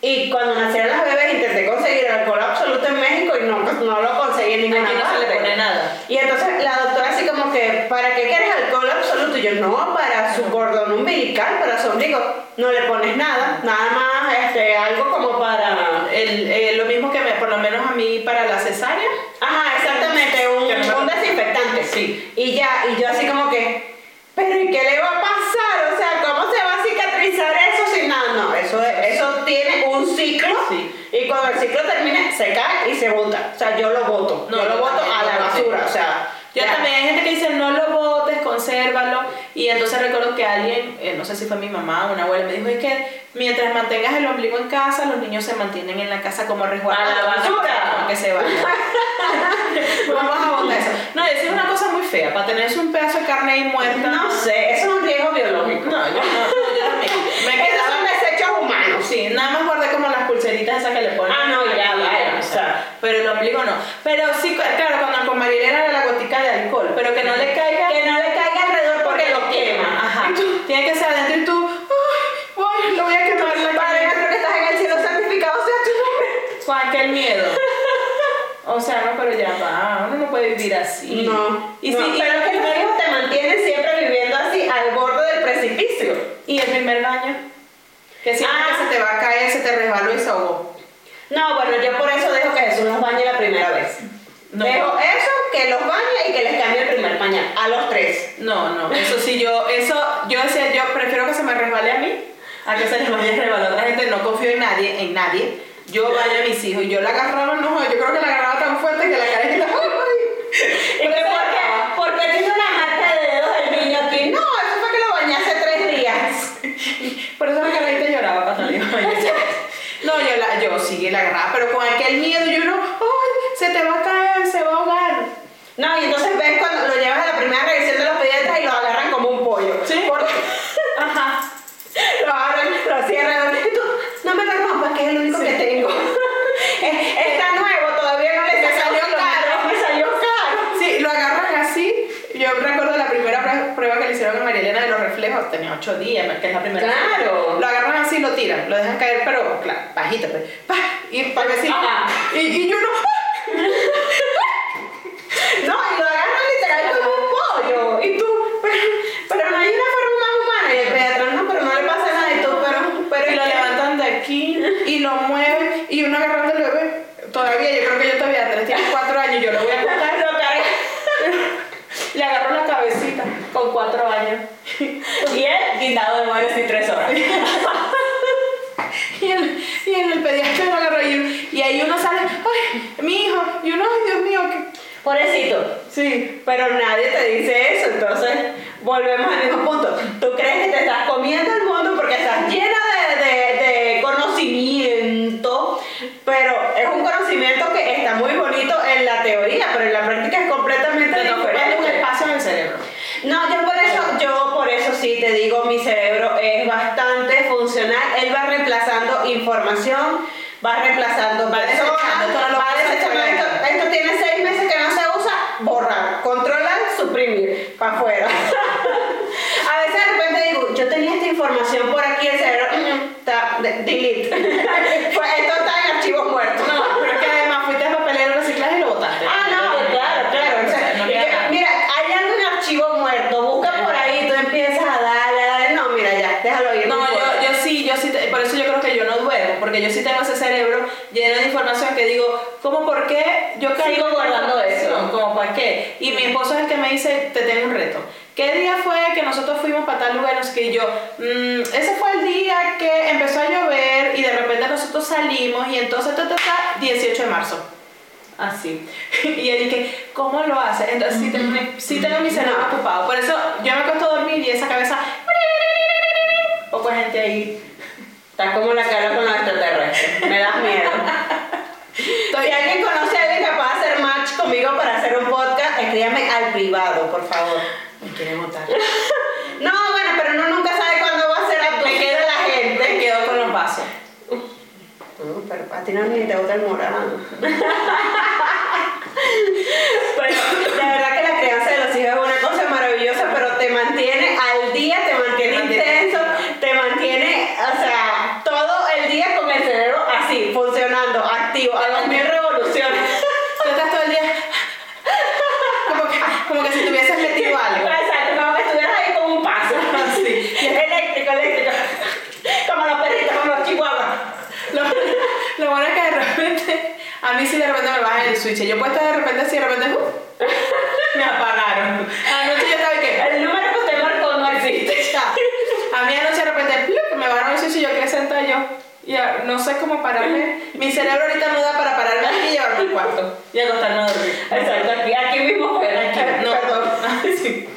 Y cuando nacieron las bebés intenté conseguir alcohol absoluto en México y no, no lo conseguí en ninguna Aquí no se le parte. pone nada. Y entonces la doctora así como que, ¿para qué quieres alcohol absoluto? Y yo, no, para su cordón umbilical, para su ombligo. No le pones nada, nada más este, algo como para... El, eh, lo mismo que me, por lo menos a mí para la cesárea. Ajá, exactamente, un, Que no me- un desinfectante. Sí. Y ya, y yo así como que, ¿pero y qué le va a pasar? O sea, ¿cómo se va a cicatrizar eso sin nada? No, eso, eso tiene un ciclo. Sí. Y cuando el ciclo termine, se cae y se bota. O sea, yo lo boto. No, yo lo también, a la basura. O sea, Yo ya. también hay gente que dice no lo botes, consérvalo. Y entonces recuerdo que alguien, eh, no sé si fue mi mamá o una abuela, me dijo es que mientras mantengas el ombligo en casa, los niños se mantienen en la casa como resguardados. A la basura. No, que se vayan. Vamos a botar eso. No, eso es una cosa muy fea, para tenerse un pedazo de carne ahí muerta. No sé, eso es un riesgo biológico. No, yo no, yo también. Me son desechos humanos. Sí, nada más guardé como las esas que le ponen. Ah, no, ya, ya, O sea, pero el ombligo no. Pero sí, claro, cuando el comaril era la gotica de alcohol, pero que no le caiga. Que no le caiga alrededor porque, porque lo quema. Ajá. Tiene que ser adentro y tú, ay, ay, no voy a quemar la Padre, creo que estás en el cielo santificado, sea tu nombre. Juan, que el miedo. o sea, no, pero ya va, uno no puede vivir así. No. Y no, si, pero que el ombligo te mantiene siempre viviendo así, al borde del precipicio. ¿Y el primer año? Que siempre Ah. que se te va a caer, se te resbaló y se ahogó. No, bueno, yo por eso dejo que Jesús los bañe la primera vez. No. Dejo eso, que los bañe y que les cambie el primer pañal. A los tres. No, no, eso sí, yo, eso, yo decía, yo prefiero que se me resbale a mí, a que se les vaya a resbalar a otra gente, no confío en nadie, en nadie. Yo baño a mis hijos, y yo la agarraba, no, yo creo que la agarraba tan fuerte que la carita, ¿Y que por qué? Porque tiene una marca de dedos el niño aquí. No, eso fue que lo bañé hace tres días. Por eso la carita lloraba cuando le iba a bañar. No, yo, la, yo sí la agarraba, pero con aquel miedo, yo no, ay, se te va a caer, se va a ahogar. No, y entonces ves cuando lo llevas a la primera revisión de los pediatras y lo agarran como un pollo. Sí. Porque Ajá. lo abren, lo cierran. Y tú, no me lo rompas, que es el único que tengo. Es- Está nuevo, todavía no le Me saca salió kilómetros, caro. Me salió caro. Sí, lo agarran así. Yo recuerdo la primera prue- prueba que le hicieron a María Elena de los reflejos, tenía ocho días, que es la primera. Claro. Lo agarran así y lo tiran, lo dejan caer, pero claro, bajito, pues. y para que. Y, y yo no. No, y lo agarran literal como un pollo. Y tú, pero, pero no hay una forma más humana. Y el pediatra, no, pero no le pasa nada. Y tú, pero, pero Y lo es que- levantan de aquí y lo mueven y uno agarrando el bebé. Todavía, yo creo que yo todavía tres, tiene cuatro años, yo lo voy a contar. lo carga. Le agarró la cabecita con cuatro años. Y él, guindado de muebles y tres horas. Y el, y el, el pediatra lo agarró y, y ahí uno sale, ay, mi hijo, y uno, ay, Dios mío, que... Pobrecito. Sí, Pero nadie te dice eso, entonces volvemos al mismo punto. Tú crees que te estás comiendo el mundo porque estás llena de, de- de conocimiento, pero es un conocimiento que está muy bonito en la teoría, pero en la práctica es completamente te está ocupando un diferente. espacio en el cerebro. No, yo por eso, yo por eso sí te digo, mi cerebro es bastante funcional. Él va reemplazando información, va reemplazando Va personas, desechando, esto no lo va pasa desechando. por ahí. Esto, esto tiene seis meses que no se usa, borrar, controlar, suprimir, para afuera. A veces de repente digo, yo tenía esta información por aquí, el cerebro, mm, está, de- delete. Pues esto está en archivos muertos. No, pero es que además fuiste al papelero de reciclaje y lo botaste. Ah, no, claro, claro. o sea, no y queda que- nada. mira, hay algo en archivo muerto, busca por ahí, tú empiezas a darle, a darle. No, mira, ya, déjalo ir. No, importa. yo, yo sí, te- por eso yo creo que yo no duermo, porque yo sí tengo ese cerebro lleno de información que digo, ¿cómo por qué yo caigo guardando eso. ¿Cómo para qué? Y mi esposo es el que me dice, te tengo un reto. ¿Qué día fue que nosotros fuimos para tal lugar? Y yo, "Mm, ese fue el día que empezó a llover y de repente nosotros salimos y entonces ta, ta, ta, 18 de marzo. Así. Y él dije, ¿cómo lo hace? Entonces sí tengo, mi- sí tengo mi cerebro ocupado. Por eso yo me acuesto a dormir y esa cabeza, poca gente ahí. Estás como la cara con los extraterrestres. Me das miedo. Si alguien conoce a alguien capaz de hacer match conmigo para hacer un podcast, escríbame al privado, por favor. Me quiere votar. No, bueno, pero uno nunca sabe cuándo va a ser Me abducido quedo, la me gente. quedo con los vasos. No, pero a ti no ni te gusta el morado. Pero de verdad que la crianza de los hijos es una cosa maravillosa, pero te mantiene al día, te mantiene Te mantiene intenso, te mantiene, o sea, todo el día con el cerebro así, funcionando, activo, a las mil revoluciones. Tú estás todo el día como que, como que si tuvieses metido algo. Exacto, como que estuvieras ahí con un paso. Sí. Eléctrico, eléctrico. Como los perritos, como los chihuahuas. Lo, lo bueno es que de repente, a mí sí de repente me baja el switch. Yo puedo estar de repente así, de repente, ¡uh! me apagaron. Anoche yo estaba y que, El número que usted marcó no existe. A mí anoche de repente, ¡plup! me bajaron el switch y yo quedé sentada yo. Ya, no sé cómo pararme. Mi cerebro ahorita no da para pararme aquí y llevarme al cuarto. Y acostarme a dormir. Exacto, aquí, aquí mismo fue. No, Perdón. sí.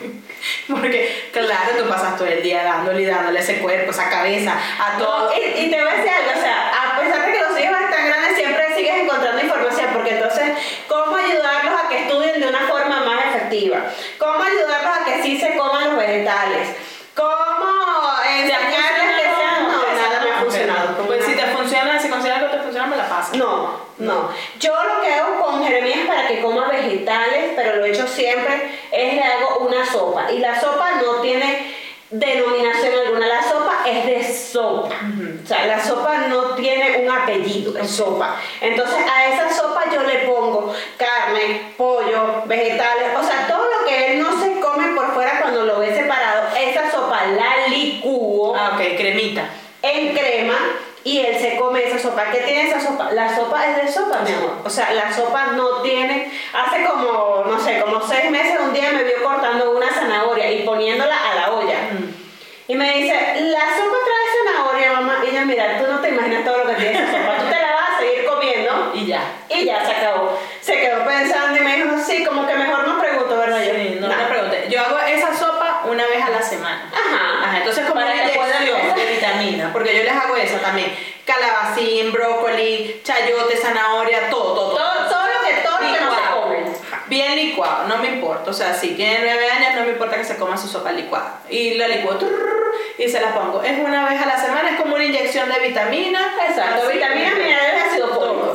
Porque, claro, tú pasas todo el día dándole y dándole ese cuerpo, esa cabeza, a todo. No, y, y te voy a decir algo, o sea, a pesar de que los hijos están grandes, siempre sigues encontrando información, porque entonces, ¿cómo ayudarlos a que estudien de una forma más efectiva? ¿Cómo ayudarlos a que sí se coman los vegetales? ¿Cómo enseñarles que sean... No, nada me ha funcionado. Pues si te funciona, si consideras que te funciona, me la pasas. No, no. Yo lo que hago con Jeremías para que coma vegetales, pero lo he hecho siempre, es le hago una sopa. Y la sopa no tiene denominación alguna, la sopa es de sopa. O sea, la sopa no tiene un apellido, es sopa. Entonces a esa sopa yo le pongo carne, carne, vegetales, o sea, todo lo que él no se come por fuera cuando lo ve separado, esa sopa la licúo Ah, ok, cremita. en crema y él se come esa sopa. ¿Qué tiene esa sopa? La sopa es de sopa, mi amor. O sea, la sopa no tiene. Hace como, no sé, como seis meses, un día me vio cortando una zanahoria y poniéndola a la olla. Y me dice, la sopa trae zanahoria, mamá. Y yo, mira, tú no te imaginas todo lo que tiene esa sopa. Y ya. Y ya se acabó. Se quedó pensando y me dijo, sí, como que mejor no pregunto, ¿verdad? Yo, no preguntes. Yo hago esa sopa una vez a la semana. Ajá. Ajá, entonces como una inyección de vitamina, porque yo les hago eso también. Calabacín, brócoli, chayote, zanahoria, todo, todo. Todo, todo lo que, todo lo que no se come. Bien licuado, no me importa. O sea, si tiene nueve años, no me importa que se coma su sopa licuada. Y la licuo y se la pongo. Es una vez a la semana, es como una inyección de vitaminas. Exacto, vitaminas, minerales, ácido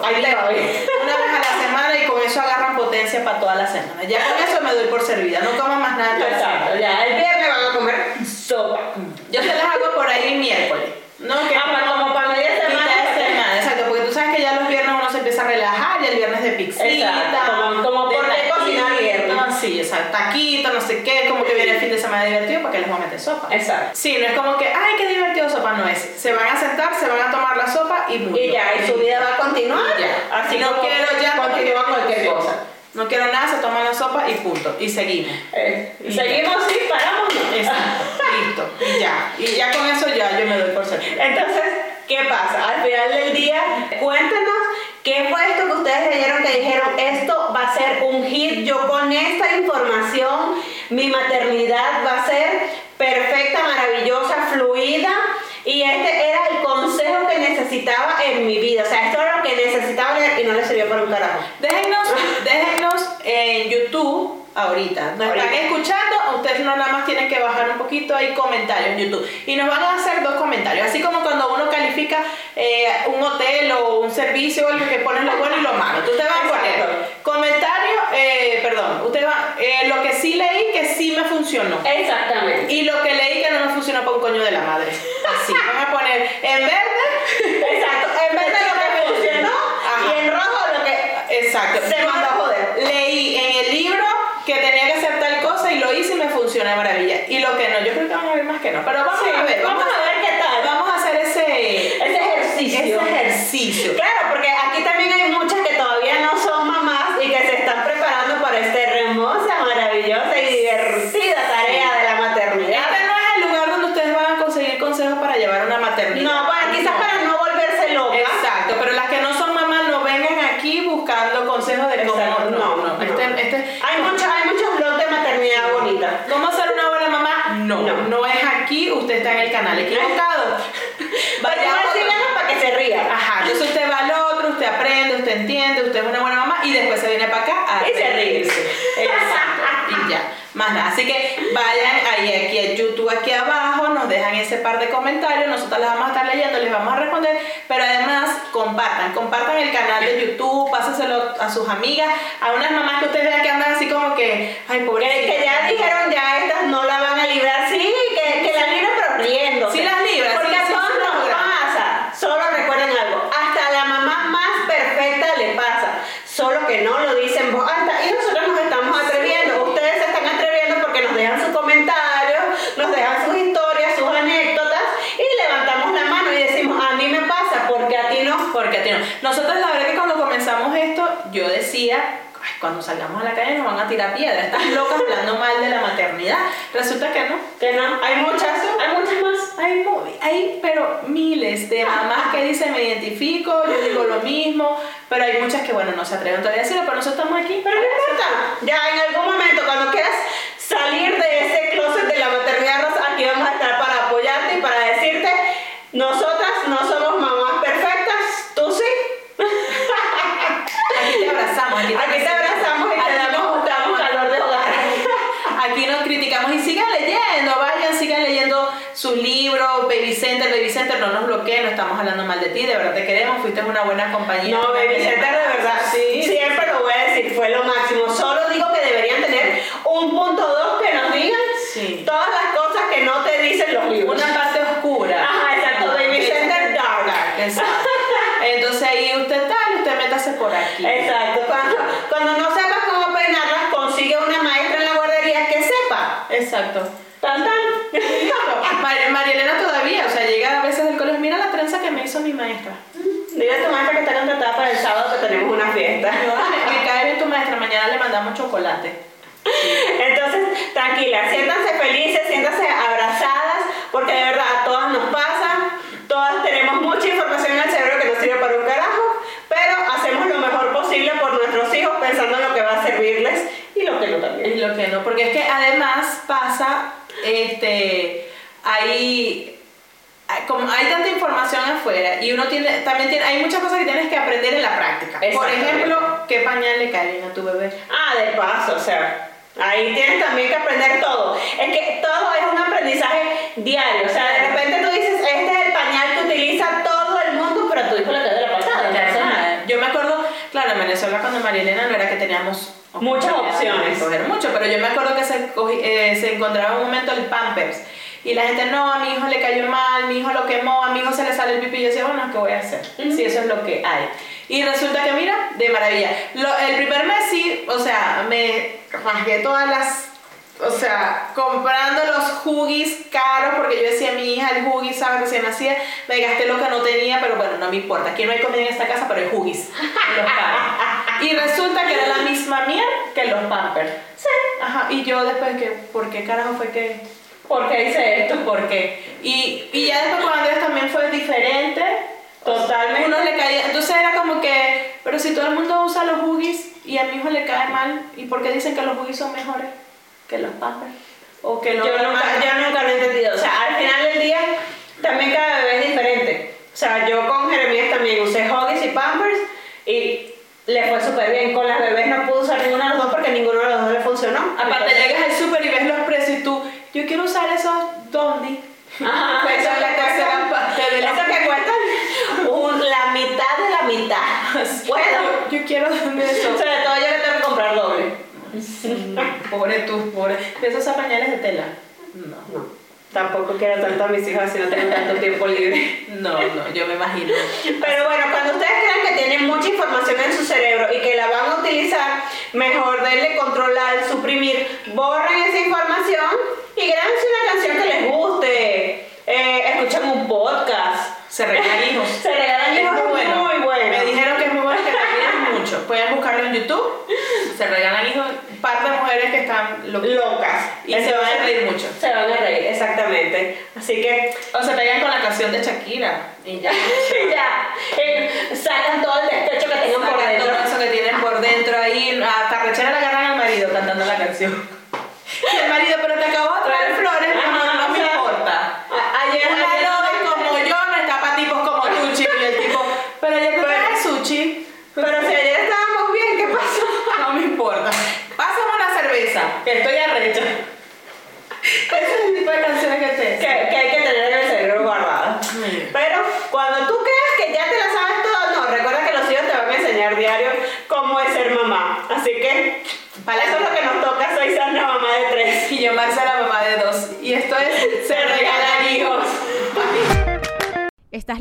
Ahí te va. Una vez a la semana y con eso agarran potencia para toda la semana. Ya con eso me doy por servida. No como más nada. toda la semana. Exacto, ya el viernes van a comer sopa. Yo se las hago por ahí miércoles. ¿no? Que Ah, para- como para media semana. De semana, exacto, porque tú sabes que ya los viernes uno se empieza a relajar, ya el viernes de pixita. Exacto, como- como de por qué cocinar viernes. Sí, exacto, taquito, no sé qué, como que de semana divertido, ¿para qué les voy a meter sopa? Exacto. Sí, no es como que, ay, qué divertido sopa, no es. Se van a sentar, se van a tomar la sopa y punto. Y ya, y su vida va a continuar. Ya. Así no quiero ya continúa porque- cualquier cosa. No quiero nada, se toman la sopa y punto. Y seguimos. Eh, Y seguimos, sí, paramos. Exacto, listo. Y ya. Y ya con eso ya yo me doy por servida. Entonces, ¿qué pasa? Al final del día, cuéntenos qué fue esto que ustedes leyeron que dijeron, esto va a ser un hit, yo con esta información, mi maternidad va a ser perfecta, maravillosa, fluida. Y este era el consejo que necesitaba en mi vida. O sea, esto era lo que necesitaba leer y no le sirvió para un carajo. Déjennos, déjennos en YouTube ahorita. Nos están escuchando, ustedes no nada más tienen que bajar un poquito hay comentarios en YouTube. Y nos van a hacer dos comentarios. Así como cuando uno califica eh, un hotel o un servicio o algo que ponen lo bueno y lo malo. Tú te vas a poner comentario, eh, perdón, usted va, eh, lo que sí leí que sí me funcionó. Exactamente. Y lo que leí que no me funcionó para un coño de la madre. Así, van a poner en verde. Exacto. En vez de lo que funcionó Ajá. y en rojo lo que Exacto. Se Yo mandó a joder. Leí en el libro que tenía que hacer tal cosa y lo hice y me funciona de maravilla. Y lo que no, yo creo que vamos a ver más que no. Pero vamos Sí, a ver. vamos a ver qué tal. Vamos a hacer ese, ese ejercicio. ese ejercicio. Claro, porque aquí también hay muchas que todavía no son mamás y que se están preparando para esta hermosa, maravillosa y divertida tarea de la maternidad. Este no es el lugar donde ustedes van a conseguir consejos para llevar una maternidad. No, para, quizás No. para no volverse loca. Exacto, pero las que no son mamás no vengan aquí buscando consejos de cómo. Exacto, No, no, no. Este, este, Hay muchos, hay muchos blogs de maternidad bonita. ¿Cómo ser una buena mamá? No, No. es aquí, usted está en el canal equivocado. Vaya a para que se rían. Ajá, entonces usted va al otro, usted aprende, usted entiende, usted es una buena mamá y después se viene para acá a Y se ríe. Exacto, y ya, más nada. Así que vayan ahí, aquí a YouTube, aquí abajo, nos dejan ese par de comentarios, nosotros les vamos a estar leyendo, les vamos a responder, pero además compartan, compartan el canal de YouTube, pásenselo a sus amigas, a unas mamás que ustedes vean que andan así como que, ay, pobrecita. que ya dijeron, ya estas no la van a librar. Sí, que, que la libren, pero riendo. Sí las libran, Porque sí, a sí, todos sí, nos pasa. Solo recuerden algo. Hasta a la mamá más perfecta le pasa. Solo que no lo dicen en voz alta. Y nosotros nos estamos atreviendo. Ustedes se están atreviendo porque nos dejan sus comentarios, nos dejan sus historias, sus anécdotas. Y levantamos la mano y decimos, a mí me pasa, porque a ti Nosotros la verdad que cuando comenzamos esto, yo decía, "Ay, cuando salgamos a la calle nos van a tirar piedras, estás loca hablando mal de la maternidad. Resulta que no. Que no. Hay muchas, hay muchas más. Hay, hay pero miles de mamás que dicen me identifico, yo digo lo mismo, pero hay muchas que bueno no se atreven todavía a decirlo, pero nosotros estamos aquí. Pero no importa. Ya en algún momento, cuando quieras salir de ese closet de la maternidad aquí vamos a estar para apoyarte y para decirte, nosotras No nos bloqueen, no estamos hablando mal de ti, de verdad te queremos, fuiste una buena compañía. No, Baby Center, de verdad, sí, siempre lo voy a decir, fue lo máximo. Solo digo que deberían tener un punto dos que nos digan todas las cosas que no te dicen los libros. Una parte oscura. Ajá, exacto, no, Baby Center, dark. dark. Exacto. Entonces ahí usted tal, usted métase por aquí. Exacto, cuando, no sepas cómo peinarlas, consigue una maestra en la guardería que sepa. Exacto. Tan, tan. Marielena, que me hizo mi maestra. Dile a tu maestra que está contratada para el sábado que tenemos una fiesta. Yo, "Ah, me, me cae bien tu maestra, mañana le mandamos chocolate. Entonces, tranquila, siéntanse felices, siéntanse abrazadas, porque de verdad a todas nos pasa, todas tenemos mucha información en el cerebro que no sirve para un carajo, pero hacemos lo mejor posible por nuestros hijos pensando en lo que va a servirles y lo que no Y también. lo que no, porque es que además pasa, este, hay- como hay tanta información afuera y uno tiene, también tiene, hay muchas cosas que tienes que aprender en la práctica. Por ejemplo, ¿qué pañal le cae bien a tu bebé? Ah, de paso, o sea, ahí tienes también que aprender todo. Es que todo es un aprendizaje diario, o sea, de repente tú dices, este es el pañal que utiliza todo el mundo, pero a tu hijo le quedó de la pasada. Yo me acuerdo, claro, en Venezuela cuando María Elena no era que teníamos Muchas opciones. escoger mucho, pero yo me acuerdo que se, eh, se encontraba un momento el Pampers y la gente, no, a mi hijo le cayó mal, mi hijo lo quemó, a mi hijo se le sale el pipí y yo decía, bueno, ¿qué voy a hacer? Si eso es lo que hay. Y resulta que, mira, de maravilla. Lo- el primer mes sí, o sea, me rasgué todas las o sea, comprando los huggies caros, porque yo decía, mi hija, el huggy, ¿sabes? Recién nacida, me gasté lo que no tenía, pero bueno, no me importa. Aquí no hay comida en esta casa, pero hay caros. Y resulta que era la misma miel que los pampers. Sí. Ajá, y yo después que, ¿por qué carajo fue que...? ¿Por qué hice esto? ¿Por qué? Y, y ya después con Andrés también fue diferente. Totalmente. Uno le caía, entonces era como que, pero si todo el mundo usa los huggies y a mi hijo le cae mal, ¿y por qué dicen que los huggies son mejores que los pampers? O que los Yo nunca, yo nunca lo he entendido. O sea, al final del día, también cada bebé es diferente. O sea, yo con Jeremías también usé Huggies y Pampers y le fue súper bien. Con las bebés no pude usar ninguno de los dos porque ninguno de los dos le funcionó. Aparte Entonces, llegas al súper y ves los precios y tú, yo quiero usar esos Dondi. Ajá, Pues la tercera parte de eso que cuestan un- la mitad de la mitad. Bueno, Yo, yo quiero eso. sobre todo yo que tengo que comprar doble. Pobre tú, pobre. ¿De esos pañales de tela? No. No, tampoco quiero tanto a mis hijos así no tengo tanto tiempo libre. No, no, yo me imagino. Pero bueno, cuando ustedes crean que tienen mucha información en su cerebro y que la van a utilizar, mejor denle controlar, suprimir, borren esa información y grábense una canción que les guste. Eh, escuchen un podcast. Se regalan hijos. Se regalan hijos, muy bueno. muy bueno. Me dijeron que es muy bueno, que es mucho. Pueden buscarlo en YouTube. Se regalan hijos. Par de mujeres que están lo- Locas. Y se van a reír mucho. Se van a reír, exactamente. Así que O se pegan con la canción de Shakira. Y ya. ya, eh, sacan todo el despecho que tengan por Sacan dentro. todo eso que tienen por dentro ahí. Hasta rechera le agarran al marido cantando la canción. Y el marido, pero te acabo de traer flores, mi amor, no Ajá, me o sea, importa. a- ayer, Una ayer- loca como yo no está para tipos como tú, chico. Y el tipo, pero ayer te traje sushi. Pero si ayer estábamos bien, ¿qué pasó? No me importa. Pásame una cerveza, que estoy arrecha. Ese es el tipo de canciones que te que, que hay que tener en el cerebro guardada. Pero cuando tú creas que ya te la sabes todo, no, recuerda que los hijos te van a enseñar diario cómo es ser mamá. Así que para eso es lo que nos toca, soy Sandra, mamá de tres. Y yo, Marcela, mamá de dos. Y esto es Se regalan hijos. ¿Estás